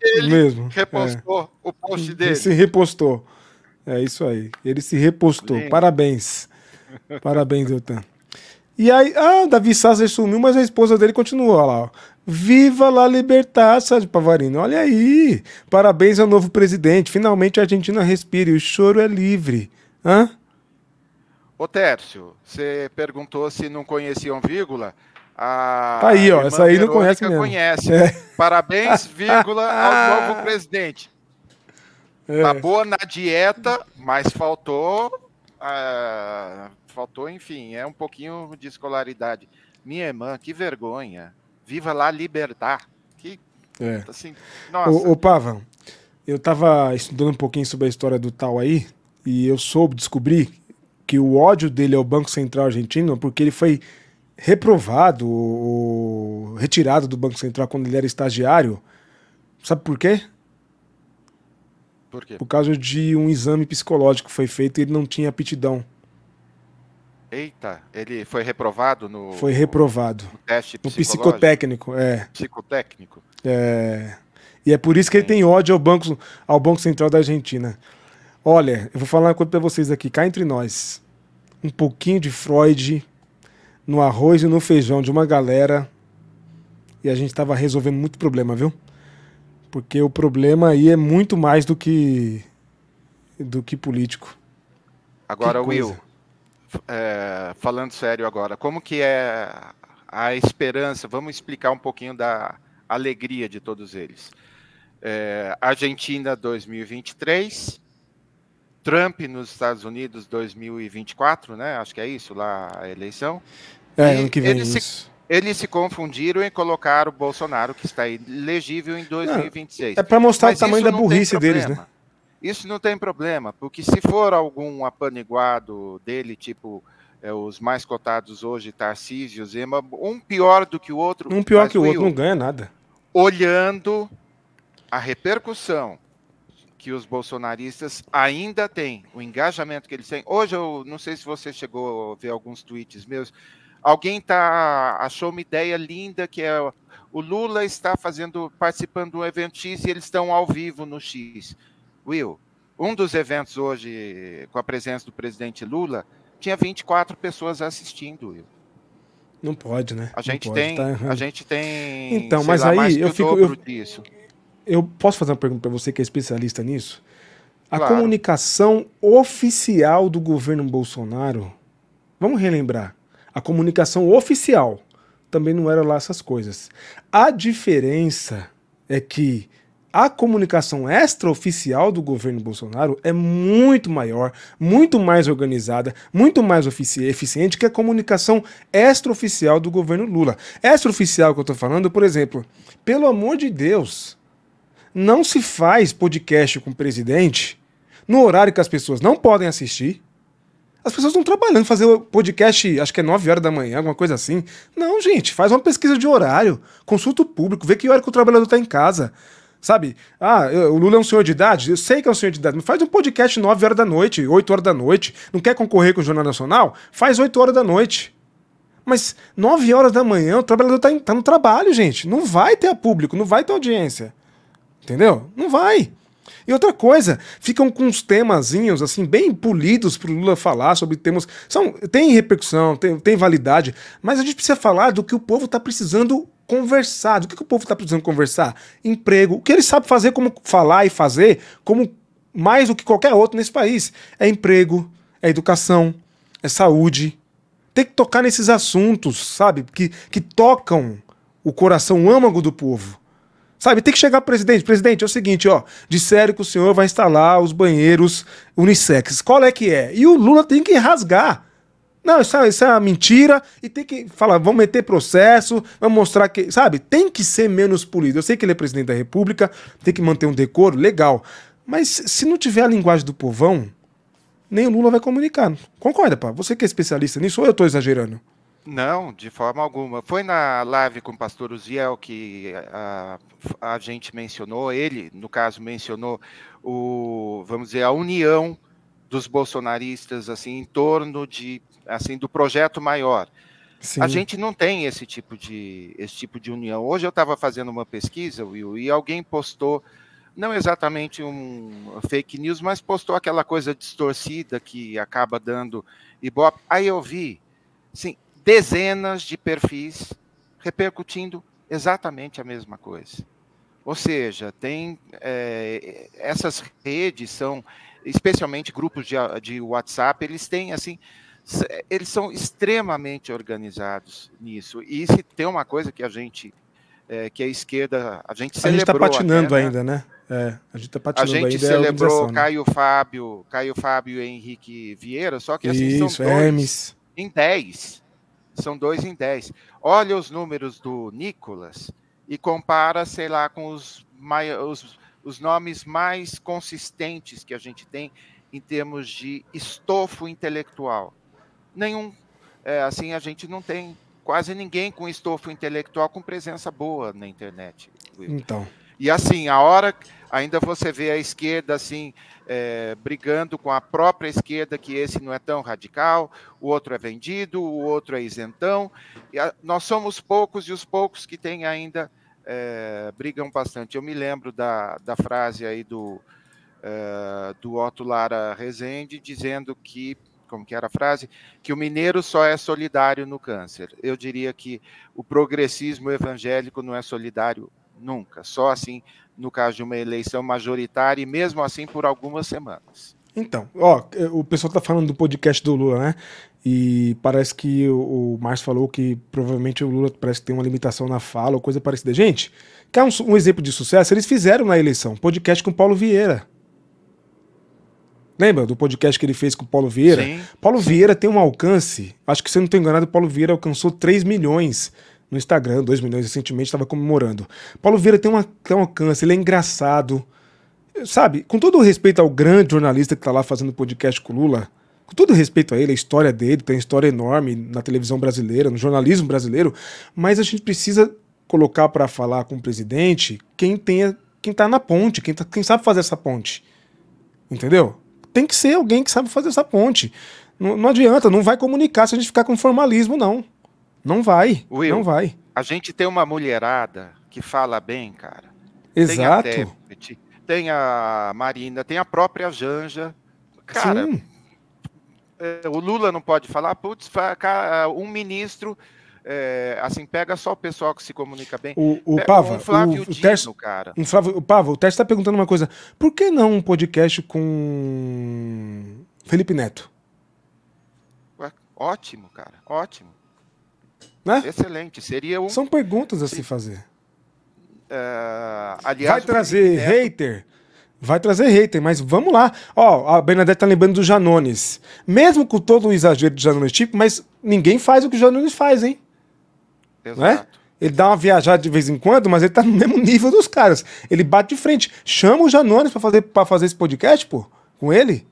Ele mesmo. repostou é. o post dele. Ele se repostou. É isso aí. Ele se repostou. Lindo. Parabéns. Parabéns, Deltan. E aí, ah, Davi Sasser sumiu, mas a esposa dele continuou lá. Ó. Viva la libertaça de Pavarino. Olha aí. Parabéns ao novo presidente. Finalmente a Argentina respira e o choro é livre. Hã? Ô Tércio, você perguntou se não conheciam vírgula. A tá aí, ó. Essa aí não conhece mesmo. conhece. É. Parabéns, vírgula, ao novo presidente. É. Tá boa na dieta, mas faltou. Uh, faltou, enfim, é um pouquinho de escolaridade. Minha irmã, que vergonha. Viva lá libertar. Que. É. Assim, nossa. Ô, ô Pava, eu tava estudando um pouquinho sobre a história do tal aí e eu soube, descobri que o ódio dele ao Banco Central argentino porque ele foi reprovado ou retirado do Banco Central quando ele era estagiário. Sabe por quê? Por quê? Por causa de um exame psicológico que foi feito e ele não tinha aptidão. Eita, ele foi reprovado no. Foi reprovado. No teste no psicotécnico, é. Psicotécnico. É. E é por isso que ele tem ódio ao Banco, ao Banco Central da Argentina. Olha, eu vou falar uma coisa para vocês aqui, cá entre nós. Um pouquinho de Freud no arroz e no feijão de uma galera e a gente tava resolvendo muito problema, viu? Porque o problema aí é muito mais do que do que político. Agora, Will, é, falando sério agora, como que é a esperança? Vamos explicar um pouquinho da alegria de todos eles. É, Argentina 2023, Trump nos Estados Unidos 2024, né? Acho que é isso lá a eleição. É, ano que vem eles. Se, eles se confundiram em colocar o Bolsonaro, que está elegível em 2026. Não, é para mostrar Mas o tamanho da burrice deles, né? Isso não tem problema, porque se for algum apaniguado dele, tipo é, os mais cotados hoje, Tarcísio, Zema, um pior do que o outro. Um pior que o outro, não ganha nada. Olhando a repercussão que os bolsonaristas ainda têm, o engajamento que eles têm. Hoje eu não sei se você chegou a ver alguns tweets meus. Alguém tá achou uma ideia linda que é o Lula está fazendo participando do evento X e eles estão ao vivo no X. Will, um dos eventos hoje com a presença do presidente Lula tinha 24 pessoas assistindo, Will. Não pode, né? A gente tem, tá a gente tem. Então, mas lá, aí eu fico eu, disso eu posso fazer uma pergunta para você que é especialista nisso? A claro. comunicação oficial do governo Bolsonaro, vamos relembrar, a comunicação oficial também não era lá essas coisas. A diferença é que a comunicação extraoficial do governo Bolsonaro é muito maior, muito mais organizada, muito mais eficiente que a comunicação extraoficial do governo Lula. Extraoficial que eu estou falando, por exemplo, pelo amor de Deus, não se faz podcast com o presidente no horário que as pessoas não podem assistir. As pessoas estão trabalhando, fazer o podcast, acho que é 9 horas da manhã, alguma coisa assim. Não, gente, faz uma pesquisa de horário, consulta o público, vê que hora que o trabalhador está em casa. Sabe? Ah, o Lula é um senhor de idade? Eu sei que é um senhor de idade, mas faz um podcast 9 horas da noite, 8 horas da noite. Não quer concorrer com o Jornal Nacional? Faz 8 horas da noite. Mas 9 horas da manhã o trabalhador tá, tá no trabalho, gente. Não vai ter público, não vai ter audiência. Entendeu? Não vai. E outra coisa, ficam com uns temazinhos assim bem polidos pro Lula falar sobre temas. São, tem repercussão, tem, tem validade, mas a gente precisa falar do que o povo está precisando conversar. Do que, que o povo está precisando conversar? Emprego. O que ele sabe fazer, como falar e fazer, como mais do que qualquer outro nesse país. É emprego, é educação, é saúde. Tem que tocar nesses assuntos, sabe? Que, que tocam o coração, o âmago do povo. Sabe, tem que chegar presidente. Presidente, é o seguinte, ó. Disseram que o senhor vai instalar os banheiros unissex. Qual é que é? E o Lula tem que rasgar. Não, isso é, isso é uma mentira e tem que falar, vamos meter processo, vamos mostrar que, sabe, tem que ser menos polido. Eu sei que ele é presidente da República, tem que manter um decoro, legal. Mas se não tiver a linguagem do povão, nem o Lula vai comunicar. Concorda, pá? Você que é especialista nisso ou eu estou exagerando? Não, de forma alguma. Foi na live com o pastor Uziel que a, a gente mencionou, ele, no caso, mencionou o, vamos dizer, a união dos bolsonaristas assim em torno de assim do projeto maior. Sim. A gente não tem esse tipo de esse tipo de união. Hoje eu estava fazendo uma pesquisa, Will, e alguém postou não exatamente um fake news, mas postou aquela coisa distorcida que acaba dando ibope. Aí eu vi, sim, dezenas de perfis repercutindo exatamente a mesma coisa. Ou seja, tem é, essas redes são, especialmente grupos de, de WhatsApp, eles têm assim, eles são extremamente organizados nisso. E se tem uma coisa que a gente, é, que a esquerda, a gente celebrou. A gente está patinando até, né? ainda, né? É, a gente está patinando ainda. A gente ainda é celebrou é Caio Fábio, Caio Fábio e Henrique Vieira, só que assim Isso, são dois Hermes. em 10. São dois em 10. Olha os números do Nicolas e compara, sei lá, com os, os, os nomes mais consistentes que a gente tem em termos de estofo intelectual. Nenhum, é, assim, a gente não tem quase ninguém com estofo intelectual com presença boa na internet. Então. E assim, a hora ainda você vê a esquerda assim é, brigando com a própria esquerda que esse não é tão radical, o outro é vendido, o outro é isentão. A, nós somos poucos e os poucos que têm ainda é, brigam bastante. Eu me lembro da, da frase aí do, é, do Otto Lara Rezende dizendo que como que era a frase, que o mineiro só é solidário no câncer. Eu diria que o progressismo evangélico não é solidário nunca, só assim no caso de uma eleição majoritária e mesmo assim por algumas semanas. Então, ó, o pessoal está falando do podcast do Lula, né? E parece que o, o Márcio falou que provavelmente o Lula parece que tem uma limitação na fala ou coisa parecida. Gente, quer um, um exemplo de sucesso? Eles fizeram na eleição podcast com Paulo Vieira. Lembra do podcast que ele fez com o Paulo Vieira? Sim, Paulo. Vieira tem um alcance, acho que se eu não estou enganado, Paulo Vieira alcançou 3 milhões no Instagram, 2 milhões recentemente, estava comemorando. Paulo Vieira tem, uma, tem um alcance, ele é engraçado. Sabe, com todo o respeito ao grande jornalista que está lá fazendo podcast com o Lula, com todo respeito a ele, a história dele tem história enorme na televisão brasileira, no jornalismo brasileiro, mas a gente precisa colocar para falar com o presidente quem tenha, quem tá na ponte, quem, tá, quem sabe fazer essa ponte. Entendeu? Tem que ser alguém que sabe fazer essa ponte. Não, não adianta, não vai comunicar se a gente ficar com formalismo, não. Não vai. Will, não vai. A gente tem uma mulherada que fala bem, cara. Exato. Tem a, Tebet, tem a Marina, tem a própria Janja. Cara, Sim. É, o Lula não pode falar, putz, um ministro. É, assim, pega só o pessoal que se comunica bem. O, o Pava, um Flávio o, o Dino, cara. Um Flávio, o Pava, o Tércio está perguntando uma coisa. Por que não um podcast com Felipe Neto? Ué, ótimo, cara, ótimo. Né? Excelente. Seria um... São perguntas a se fazer. Uh, aliás, vai trazer Neto... hater? Vai trazer hater, mas vamos lá. Ó, a Bernadette tá lembrando do Janones. Mesmo com todo o exagero do Janones tipo, mas ninguém faz o que o Janones faz, hein? Exato. Não é? Ele dá uma viajada de vez em quando, mas ele tá no mesmo nível dos caras. Ele bate de frente. Chama o Janones para fazer, pra fazer esse podcast, pô, com ele.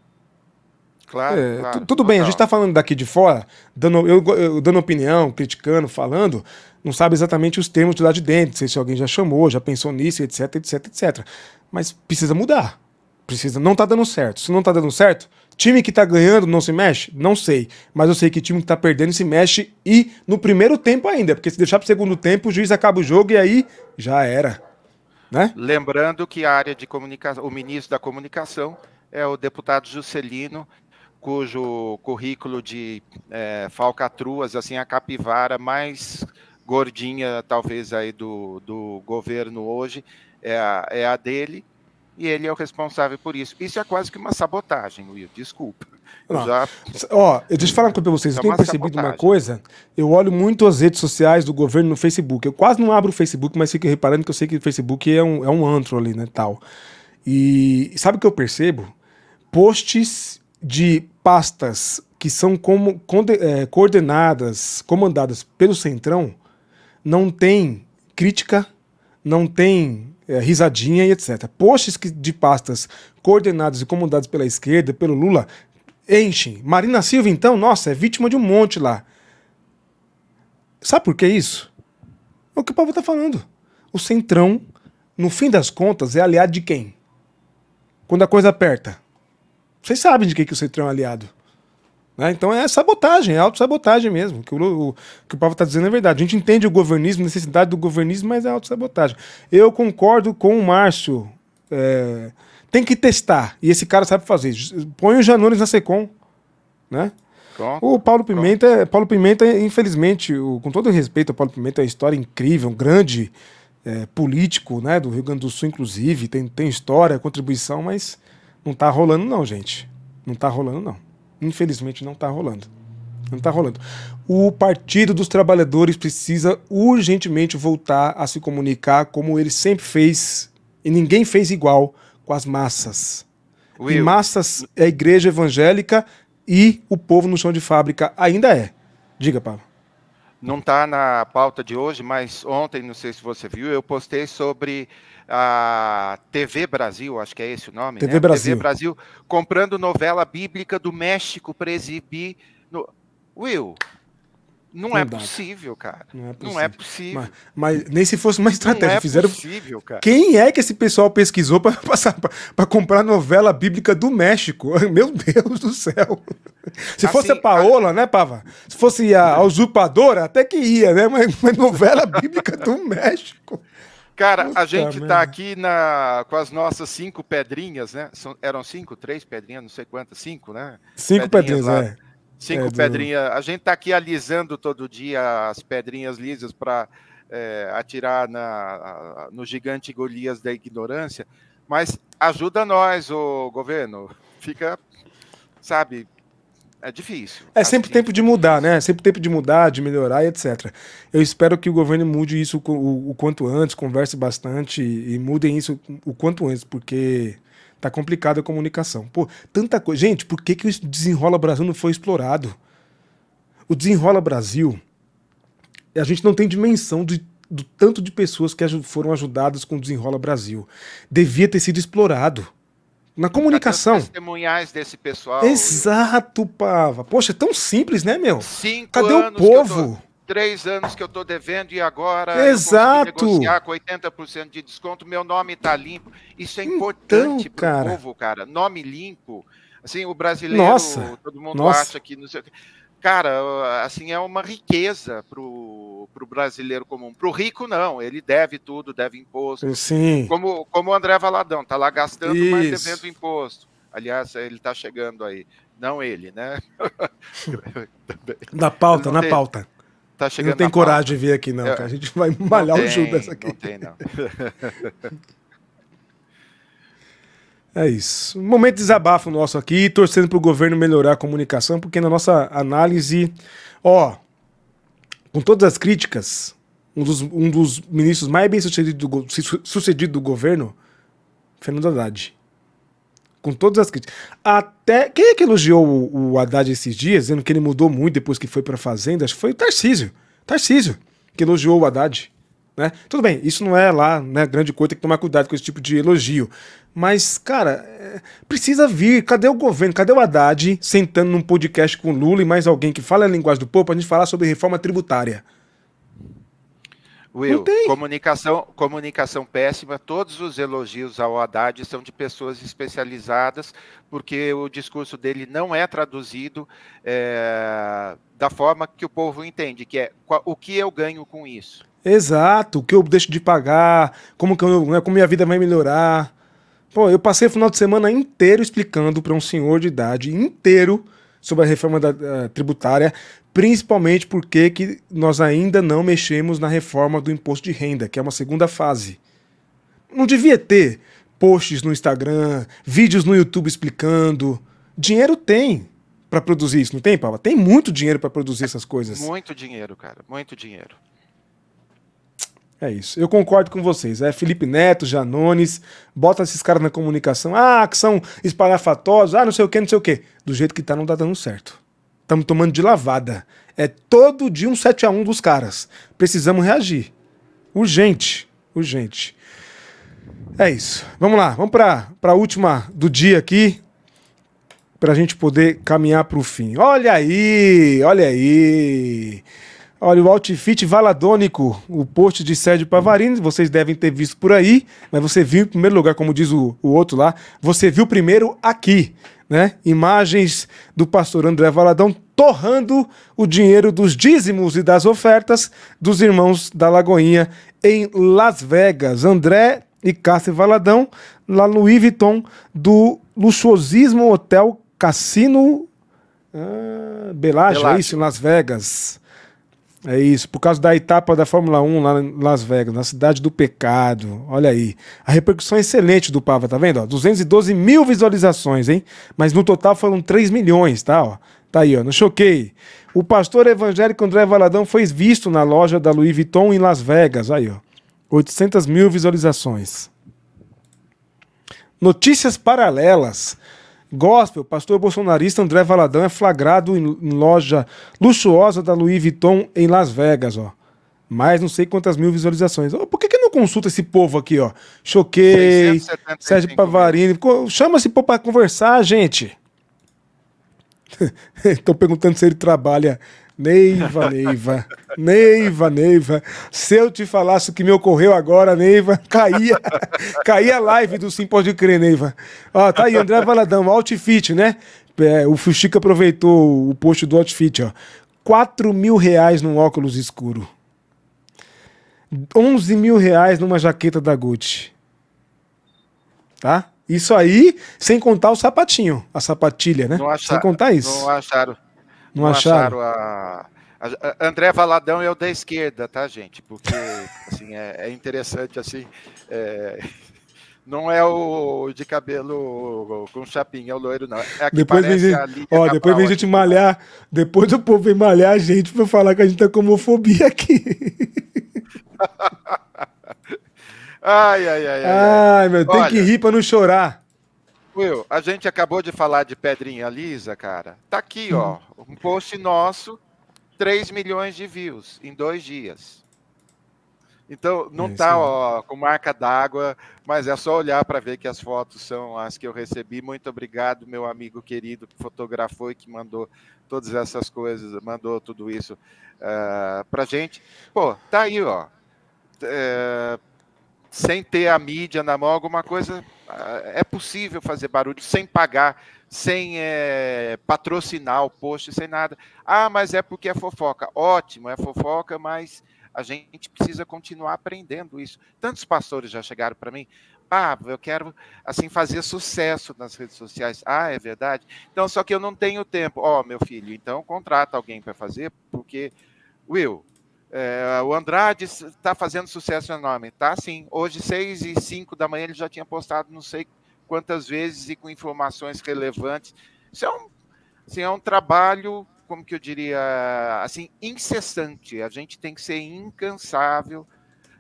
Claro, é, claro Tudo bem, a gente tá falando daqui de fora, dando, eu, eu, dando opinião, criticando, falando, não sabe exatamente os termos de lá de dentro, não sei se alguém já chamou, já pensou nisso, etc, etc, etc. Mas precisa mudar. Precisa, não tá dando certo. Se não tá dando certo, time que tá ganhando não se mexe? Não sei. Mas eu sei que time que tá perdendo se mexe e no primeiro tempo ainda, porque se deixar pro segundo tempo, o juiz acaba o jogo e aí já era. Né? Lembrando que a área de comunicação, o ministro da comunicação é o deputado Juscelino, cujo currículo de é, falcatruas, assim, a capivara mais gordinha, talvez, aí do, do governo hoje, é a, é a dele, e ele é o responsável por isso. Isso é quase que uma sabotagem, Will, desculpa. Já... Ó, deixa eu falar uma coisa pra vocês, eu é tenho percebido sabotagem. uma coisa, eu olho muito as redes sociais do governo no Facebook, eu quase não abro o Facebook, mas fico reparando que eu sei que o Facebook é um, é um antro ali, né, tal. E sabe o que eu percebo? Posts de pastas que são como, é, coordenadas, comandadas pelo Centrão, não tem crítica, não tem é, risadinha e etc. Posts de pastas coordenadas e comandadas pela esquerda, pelo Lula, enchem. Marina Silva, então, nossa, é vítima de um monte lá. Sabe por que isso? É o que o povo está falando. O Centrão, no fim das contas, é aliado de quem? Quando a coisa aperta. Vocês sabem de quem que o Centrão é aliado. Né? Então é sabotagem, é autossabotagem mesmo. Que o, o que o Paulo está dizendo é verdade. A gente entende o governismo, a necessidade do governismo, mas é autossabotagem. Eu concordo com o Márcio. É, tem que testar. E esse cara sabe fazer. Põe o Janones na Secom. Né? O Paulo Pimenta, Paulo Pimenta, infelizmente, o, com todo respeito ao Paulo Pimenta, é uma história incrível, um grande é, político né, do Rio Grande do Sul, inclusive, tem, tem história, contribuição, mas não tá rolando, não, gente. Não tá rolando, não. Infelizmente não está rolando. Não está rolando. O Partido dos Trabalhadores precisa urgentemente voltar a se comunicar como ele sempre fez, e ninguém fez igual com as massas. Will. E massas é a igreja evangélica e o povo no chão de fábrica ainda é. Diga, Paulo. Não está na pauta de hoje, mas ontem, não sei se você viu, eu postei sobre a TV Brasil, acho que é esse o nome, TV né? Brasil. TV Brasil, comprando novela bíblica do México para exibir. No... Will, não, não é possível, cara. Não é possível. Não é possível. Mas, mas, nem se fosse uma estratégia. Não é Fizeram... possível, cara. Quem é que esse pessoal pesquisou para comprar novela bíblica do México? Meu Deus do céu. Se assim, fosse a Paola, a... né, Pava? Se fosse a, a usurpadora, até que ia, né? Mas, mas novela bíblica do México. Cara, Puta a gente está aqui na, com as nossas cinco pedrinhas, né? São, eram cinco, três pedrinhas, não sei quantas, cinco, né? Cinco pedrinhas, pedrinhas é. Cinco é, pedrinhas. Do... A gente está aqui alisando todo dia as pedrinhas lisas para é, atirar na, no gigante Golias da ignorância. Mas ajuda nós, o governo. Fica, sabe, é difícil. É sempre tempo de mudar, né? É sempre tempo de mudar, de melhorar e etc. Eu espero que o governo mude isso o, o quanto antes, converse bastante e, e mudem isso o quanto antes, porque tá complicada a comunicação. Pô, tanta coisa. Gente, por que, que o Desenrola Brasil não foi explorado? O Desenrola Brasil, a gente não tem dimensão de, do tanto de pessoas que foram ajudadas com o Desenrola Brasil. Devia ter sido explorado na comunicação. testemunhais desse pessoal. Exato, Pava. Poxa, é tão simples, né, meu? Cinco Cadê o povo? Tô, três anos que eu tô devendo e agora Exato. negociar com 80% de desconto, meu nome tá limpo. Isso é então, importante para o povo, cara. Nome limpo. Assim, o brasileiro, Nossa. todo mundo Nossa. acha que não sei cara, assim, é uma riqueza para o brasileiro comum. Para o rico, não, ele deve tudo, deve imposto. Sim. Como, como o André Valadão, tá lá gastando, Isso. mas devendo imposto. Aliás, ele está chegando aí. Não ele, né? na pauta, na tem, pauta. Tá chegando não tem coragem pauta. de vir aqui, não, é, A gente vai malhar tem, o Judas aqui. Não tem, não. É isso. Um momento de desabafo nosso aqui, torcendo para o governo melhorar a comunicação, porque na nossa análise, ó, com todas as críticas, um dos, um dos ministros mais bem sucedidos do, sucedido do governo, Fernando Haddad. Com todas as críticas. Até. Quem é que elogiou o, o Haddad esses dias, dizendo que ele mudou muito depois que foi para a Fazenda? Acho que foi o Tarcísio. Tarcísio, que elogiou o Haddad. Né? Tudo bem, isso não é lá né, grande coisa, tem que tomar cuidado com esse tipo de elogio. Mas, cara, é, precisa vir. Cadê o governo? Cadê o Haddad sentando num podcast com o Lula e mais alguém que fala a linguagem do povo para a gente falar sobre reforma tributária? Will, comunicação, comunicação péssima. Todos os elogios ao Haddad são de pessoas especializadas, porque o discurso dele não é traduzido é, da forma que o povo entende, que é o que eu ganho com isso. Exato, o que eu deixo de pagar, como que eu, né, como minha vida vai melhorar. Pô, eu passei o final de semana inteiro explicando para um senhor de idade inteiro sobre a reforma da, uh, tributária, principalmente porque que nós ainda não mexemos na reforma do imposto de renda, que é uma segunda fase. Não devia ter posts no Instagram, vídeos no YouTube explicando. Dinheiro tem para produzir isso, não tem, Paula? Tem muito dinheiro para produzir essas coisas. Muito dinheiro, cara, muito dinheiro. É isso. Eu concordo com vocês. É Felipe Neto, Janones, bota esses caras na comunicação. Ah, que são espalhafatosos, ah, não sei o que, não sei o que. Do jeito que tá, não tá dando certo. Estamos tomando de lavada. É todo dia um 7 a 1 dos caras. Precisamos reagir. Urgente. Urgente. É isso. Vamos lá. Vamos para a última do dia aqui. Para a gente poder caminhar para o fim. Olha aí, olha aí. Olha, o outfit valadônico, o post de Sérgio Pavarini, vocês devem ter visto por aí, mas você viu em primeiro lugar, como diz o, o outro lá, você viu primeiro aqui, né? Imagens do pastor André Valadão torrando o dinheiro dos dízimos e das ofertas dos irmãos da Lagoinha em Las Vegas. André e Cássio Valadão, lá no Louis Vuitton, do luxuosismo Hotel Cassino ah, Bellagio, é isso, em Las Vegas. É isso, por causa da etapa da Fórmula 1 lá em Las Vegas, na cidade do pecado. Olha aí. A repercussão é excelente do Pava, tá vendo? Ó, 212 mil visualizações, hein? Mas no total foram 3 milhões, tá? Ó, tá aí, ó. Não choquei. O pastor evangélico André Valadão foi visto na loja da Louis Vuitton em Las Vegas. Aí, ó. 800 mil visualizações. Notícias paralelas. Gospel, pastor bolsonarista André Valadão é flagrado em, loja luxuosa da Louis Vuitton em Las Vegas, ó. Mais não sei quantas mil visualizações. Oh, por que, que não consulta esse povo aqui, ó? Choquei, Sérgio Pavarini. Chama esse povo para conversar, gente. Estou perguntando se ele trabalha Neiva, Neiva, Neiva, Neiva. Se eu te falasse o que me ocorreu agora, Neiva, caía, caía a live do Sim Pode Crer, Neiva. Ó, tá aí, André Valadão, Outfit, né? É, o Fuxica aproveitou o post do Outfit, ó. 4 mil reais num óculos escuro. 11 mil reais numa jaqueta da Gucci. Tá? Isso aí, sem contar o sapatinho, a sapatilha, né? Achar, sem contar isso. Não acharam. Não, não acharam? acharam a, a, André Valadão é o da esquerda, tá, gente? Porque assim, é, é interessante assim. É, não é o de cabelo com chapinha, é o loiro, não. É depois vem gente, ó, depois vem gente malhar, depois o povo vem malhar a gente pra falar que a gente tá com homofobia aqui. ai, ai, ai, ai. Ai, meu, tem Olha, que rir pra não chorar. Will, a gente acabou de falar de pedrinha lisa, cara. Tá aqui, ó, um post nosso, 3 milhões de views em dois dias. Então, não é tá ó, com marca d'água, mas é só olhar para ver que as fotos são as que eu recebi. Muito obrigado, meu amigo querido, que fotografou e que mandou todas essas coisas, mandou tudo isso uh, pra gente. Pô, tá aí, ó. Uh, sem ter a mídia na mão, alguma coisa é possível fazer barulho sem pagar, sem é, patrocinar o post, sem nada. Ah, mas é porque é fofoca. Ótimo, é fofoca, mas a gente precisa continuar aprendendo isso. Tantos pastores já chegaram para mim. Ah, eu quero assim fazer sucesso nas redes sociais. Ah, é verdade. Então, só que eu não tenho tempo. Ó, oh, meu filho, então contrata alguém para fazer, porque Will, é, o Andrade está fazendo sucesso enorme, tá? Sim. Hoje, 6 e 5 da manhã, ele já tinha postado não sei quantas vezes e com informações relevantes. Isso é um, assim, é um trabalho como que eu diria, assim, incessante. A gente tem que ser incansável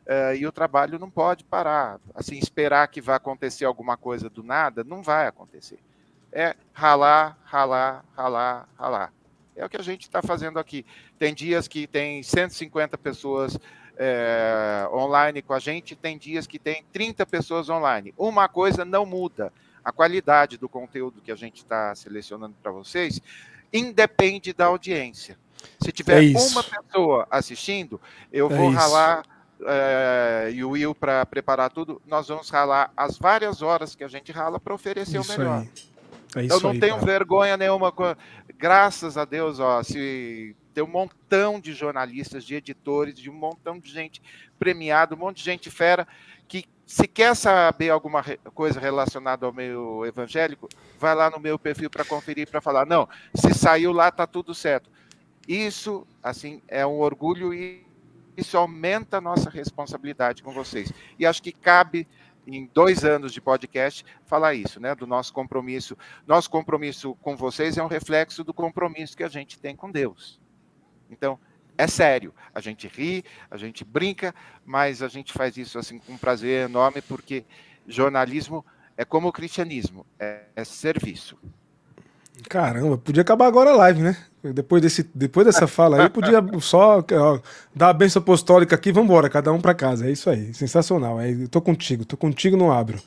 uh, e o trabalho não pode parar. Assim, esperar que vai acontecer alguma coisa do nada, não vai acontecer. É ralar, ralar, ralar, ralar. É o que a gente está fazendo aqui. Tem dias que tem 150 pessoas é, online com a gente, tem dias que tem 30 pessoas online. Uma coisa não muda. A qualidade do conteúdo que a gente está selecionando para vocês independe da audiência. Se tiver é uma pessoa assistindo, eu é vou isso. ralar é, e o Will para preparar tudo, nós vamos ralar as várias horas que a gente rala para oferecer isso o melhor. É eu não aí, tenho cara. vergonha nenhuma. Graças a Deus, ó, se tem um montão de jornalistas, de editores, de um montão de gente premiada, um monte de gente fera que se quer saber alguma coisa relacionada ao meio evangélico, vai lá no meu perfil para conferir, para falar, não, se saiu lá tá tudo certo. Isso, assim, é um orgulho e isso aumenta a nossa responsabilidade com vocês. E acho que cabe em dois anos de podcast falar isso, né? Do nosso compromisso. Nosso compromisso com vocês é um reflexo do compromisso que a gente tem com Deus. Então, é sério. A gente ri, a gente brinca, mas a gente faz isso assim com um prazer enorme, porque jornalismo é como o cristianismo, é, é serviço. Caramba, podia acabar agora a live, né? Depois, desse, depois dessa fala aí, podia só ó, dar a benção apostólica aqui, vamos embora, cada um para casa. É isso aí, sensacional. É, tô contigo, tô contigo, não abro.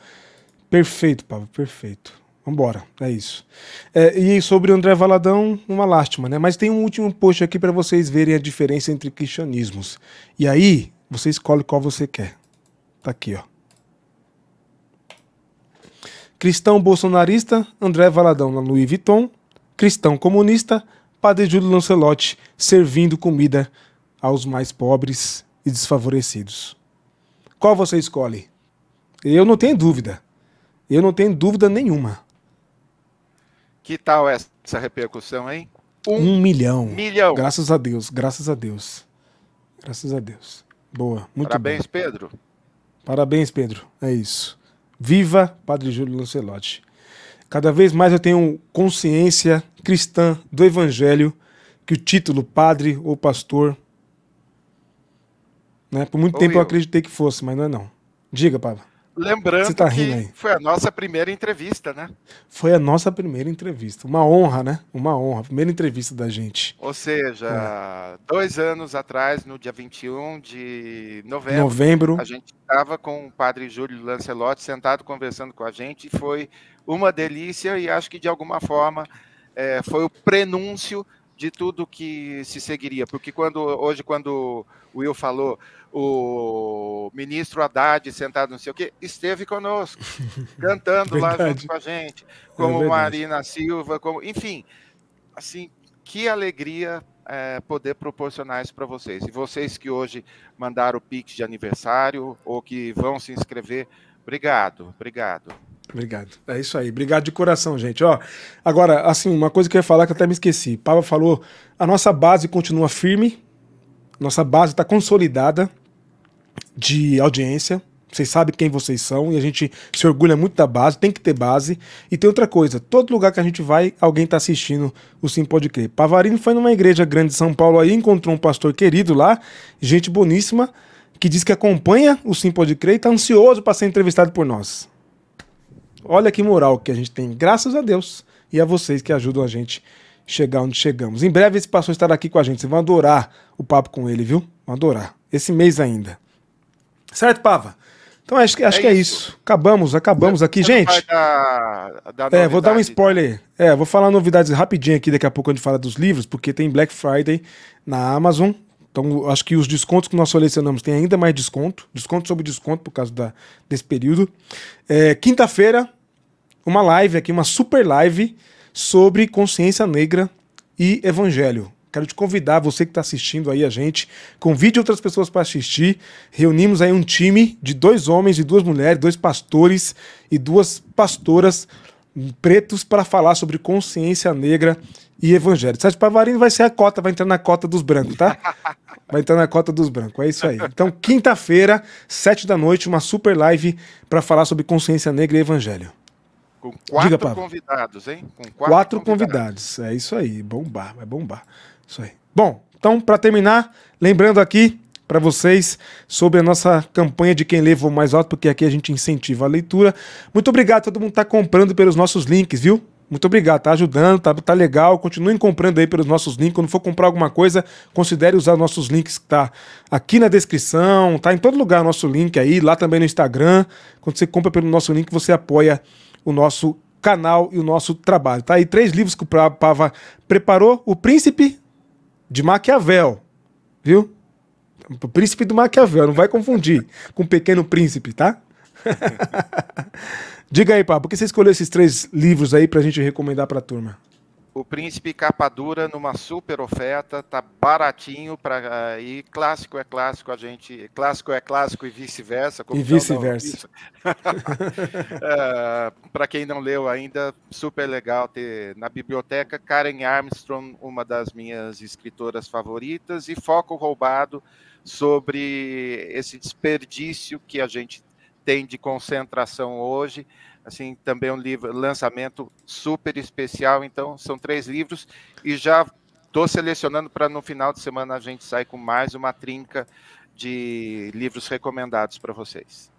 Perfeito, Pablo, perfeito. Vambora, é isso. É, e sobre o André Valadão, uma lástima, né? Mas tem um último post aqui para vocês verem a diferença entre cristianismos. E aí, você escolhe qual você quer. Tá aqui, ó. Cristão bolsonarista, André Valadão na Louis Vuitton. Cristão comunista, Padre Júlio Lancelotti servindo comida aos mais pobres e desfavorecidos. Qual você escolhe? Eu não tenho dúvida. Eu não tenho dúvida nenhuma. Que tal essa repercussão, hein? Um, um milhão. Milhão. Graças a Deus, graças a Deus. Graças a Deus. Boa, muito Parabéns, Pedro. Parabéns, Pedro. É isso. Viva Padre Júlio Lancelotti. Cada vez mais eu tenho consciência cristã do Evangelho que o título padre ou pastor. Né? Por muito tempo eu. eu acreditei que fosse, mas não é não. Diga, Pablo. Lembrando tá que foi a nossa primeira entrevista, né? Foi a nossa primeira entrevista. Uma honra, né? Uma honra. Primeira entrevista da gente. Ou seja, é. dois anos atrás, no dia 21 de novembro, novembro. a gente estava com o padre Júlio Lancelotti sentado conversando com a gente. E foi uma delícia e acho que de alguma forma é, foi o prenúncio de tudo que se seguiria. Porque quando hoje, quando o Will falou o ministro Haddad sentado não sei o quê, esteve conosco, cantando lá junto com a gente, como é Marina Silva, como, enfim, assim, que alegria é, poder proporcionar isso para vocês. E vocês que hoje mandaram o Pix de aniversário ou que vão se inscrever, obrigado, obrigado. Obrigado. É isso aí. Obrigado de coração, gente. Ó, agora, assim, uma coisa que eu ia falar que até me esqueci. Pava falou, a nossa base continua firme, nossa base está consolidada de audiência. Vocês sabem quem vocês são e a gente se orgulha muito da base, tem que ter base. E tem outra coisa, todo lugar que a gente vai, alguém está assistindo o Sim Pode Crer. Pavarino foi numa igreja grande de São Paulo aí, encontrou um pastor querido lá, gente boníssima, que diz que acompanha o Sim Pode Crer e está ansioso para ser entrevistado por nós. Olha que moral que a gente tem, graças a Deus e a vocês que ajudam a gente chegar onde chegamos. Em breve esse pastor estará aqui com a gente, vocês vão adorar o papo com ele, viu? Vão adorar. Esse mês ainda. Certo, Pava? Então acho, que, acho é que é isso. Acabamos, acabamos aqui, gente. Dar, dar é, vou dar um spoiler. É, vou falar novidades rapidinho aqui, daqui a pouco a gente fala dos livros, porque tem Black Friday na Amazon. Então, acho que os descontos que nós selecionamos tem ainda mais desconto. Desconto sobre desconto por causa da, desse período. É, Quinta-feira, uma live aqui, uma super live sobre consciência negra e evangelho. Quero te convidar, você que está assistindo aí a gente, convide outras pessoas para assistir. Reunimos aí um time de dois homens e duas mulheres, dois pastores e duas pastoras pretos para falar sobre consciência negra e evangelho. Sérgio Pavarino vai ser a cota, vai entrar na cota dos brancos, tá? Vai entrar na cota dos brancos, é isso aí. Então, quinta-feira, sete da noite, uma super live para falar sobre consciência negra e evangelho. Com quatro Diga, convidados, hein? Com quatro, quatro convidados. convidados. É isso aí, bombar, vai bombar. Isso aí. Bom, então, para terminar, lembrando aqui para vocês sobre a nossa campanha de quem levou mais alto, porque aqui a gente incentiva a leitura. Muito obrigado a todo mundo que está comprando pelos nossos links, viu? Muito obrigado, tá ajudando, tá, tá legal. Continuem comprando aí pelos nossos links. Quando for comprar alguma coisa, considere usar nossos links que tá aqui na descrição, tá em todo lugar nosso link aí, lá também no Instagram. Quando você compra pelo nosso link, você apoia o nosso canal e o nosso trabalho. Tá aí três livros que o Pava preparou: O Príncipe de Maquiavel, viu? O Príncipe do Maquiavel, não vai confundir com o Pequeno Príncipe, tá? Diga aí, Pablo, por que você escolheu esses três livros aí pra gente recomendar pra turma? O Príncipe capa dura numa super oferta, tá baratinho para e clássico é clássico, a gente clássico é clássico e vice-versa. E vice-versa. é, para quem não leu ainda, super legal ter na biblioteca Karen Armstrong, uma das minhas escritoras favoritas, e Foco Roubado sobre esse desperdício que a gente tem de concentração hoje. Assim, também um livro, lançamento super especial. Então, são três livros e já estou selecionando para no final de semana a gente sair com mais uma trinca de livros recomendados para vocês.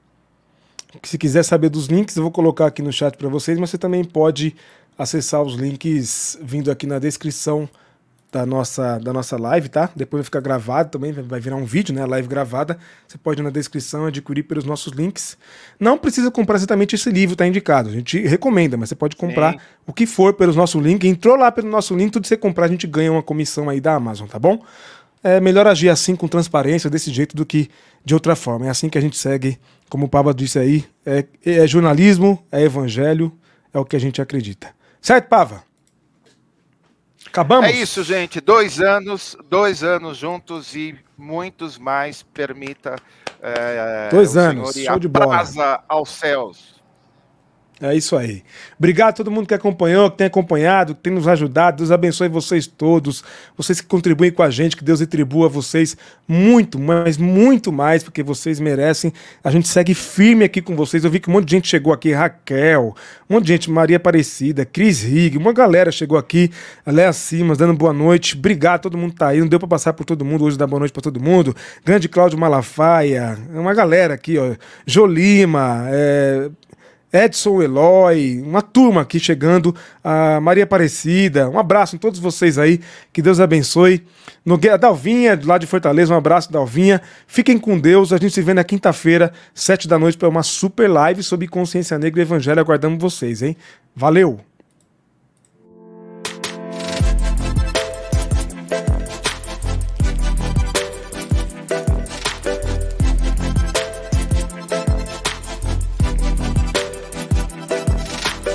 Se quiser saber dos links, eu vou colocar aqui no chat para vocês, mas você também pode acessar os links vindo aqui na descrição da nossa, da nossa live, tá? Depois vai ficar gravado também, vai virar um vídeo, né? Live gravada. Você pode ir na descrição adquirir pelos nossos links. Não precisa comprar exatamente esse livro, tá indicado. A gente recomenda, mas você pode comprar Sim. o que for pelos nossos links. Entrou lá pelo nosso link, tudo que você comprar, a gente ganha uma comissão aí da Amazon, tá bom? É melhor agir assim com transparência, desse jeito, do que de outra forma. É assim que a gente segue, como o Pablo disse aí, é, é jornalismo, é evangelho, é o que a gente acredita. Certo, Pava? Acabamos? É isso, gente. Dois anos, dois anos juntos e muitos mais. Permita. É, dois anos, show de bola. aos céus. É isso aí. Obrigado a todo mundo que acompanhou, que tem acompanhado, que tem nos ajudado. Deus abençoe vocês todos. Vocês que contribuem com a gente, que Deus retribua vocês muito, mas muito mais, porque vocês merecem. A gente segue firme aqui com vocês. Eu vi que um monte de gente chegou aqui, Raquel, um monte de gente, Maria Aparecida, Cris Rig, uma galera chegou aqui, Léa Simas, dando boa noite. Obrigado todo mundo tá aí. Não deu para passar por todo mundo hoje, dar boa noite para todo mundo. Grande Cláudio Malafaia, uma galera aqui, ó. Jolima, é, Edson Eloy, uma turma aqui chegando, a Maria Aparecida, um abraço em todos vocês aí, que Deus abençoe. Nogueira, Dalvinha, lá de Fortaleza, um abraço, Dalvinha. Fiquem com Deus, a gente se vê na quinta-feira, sete da noite, para uma super live sobre consciência negra e evangelho. Aguardamos vocês, hein? Valeu!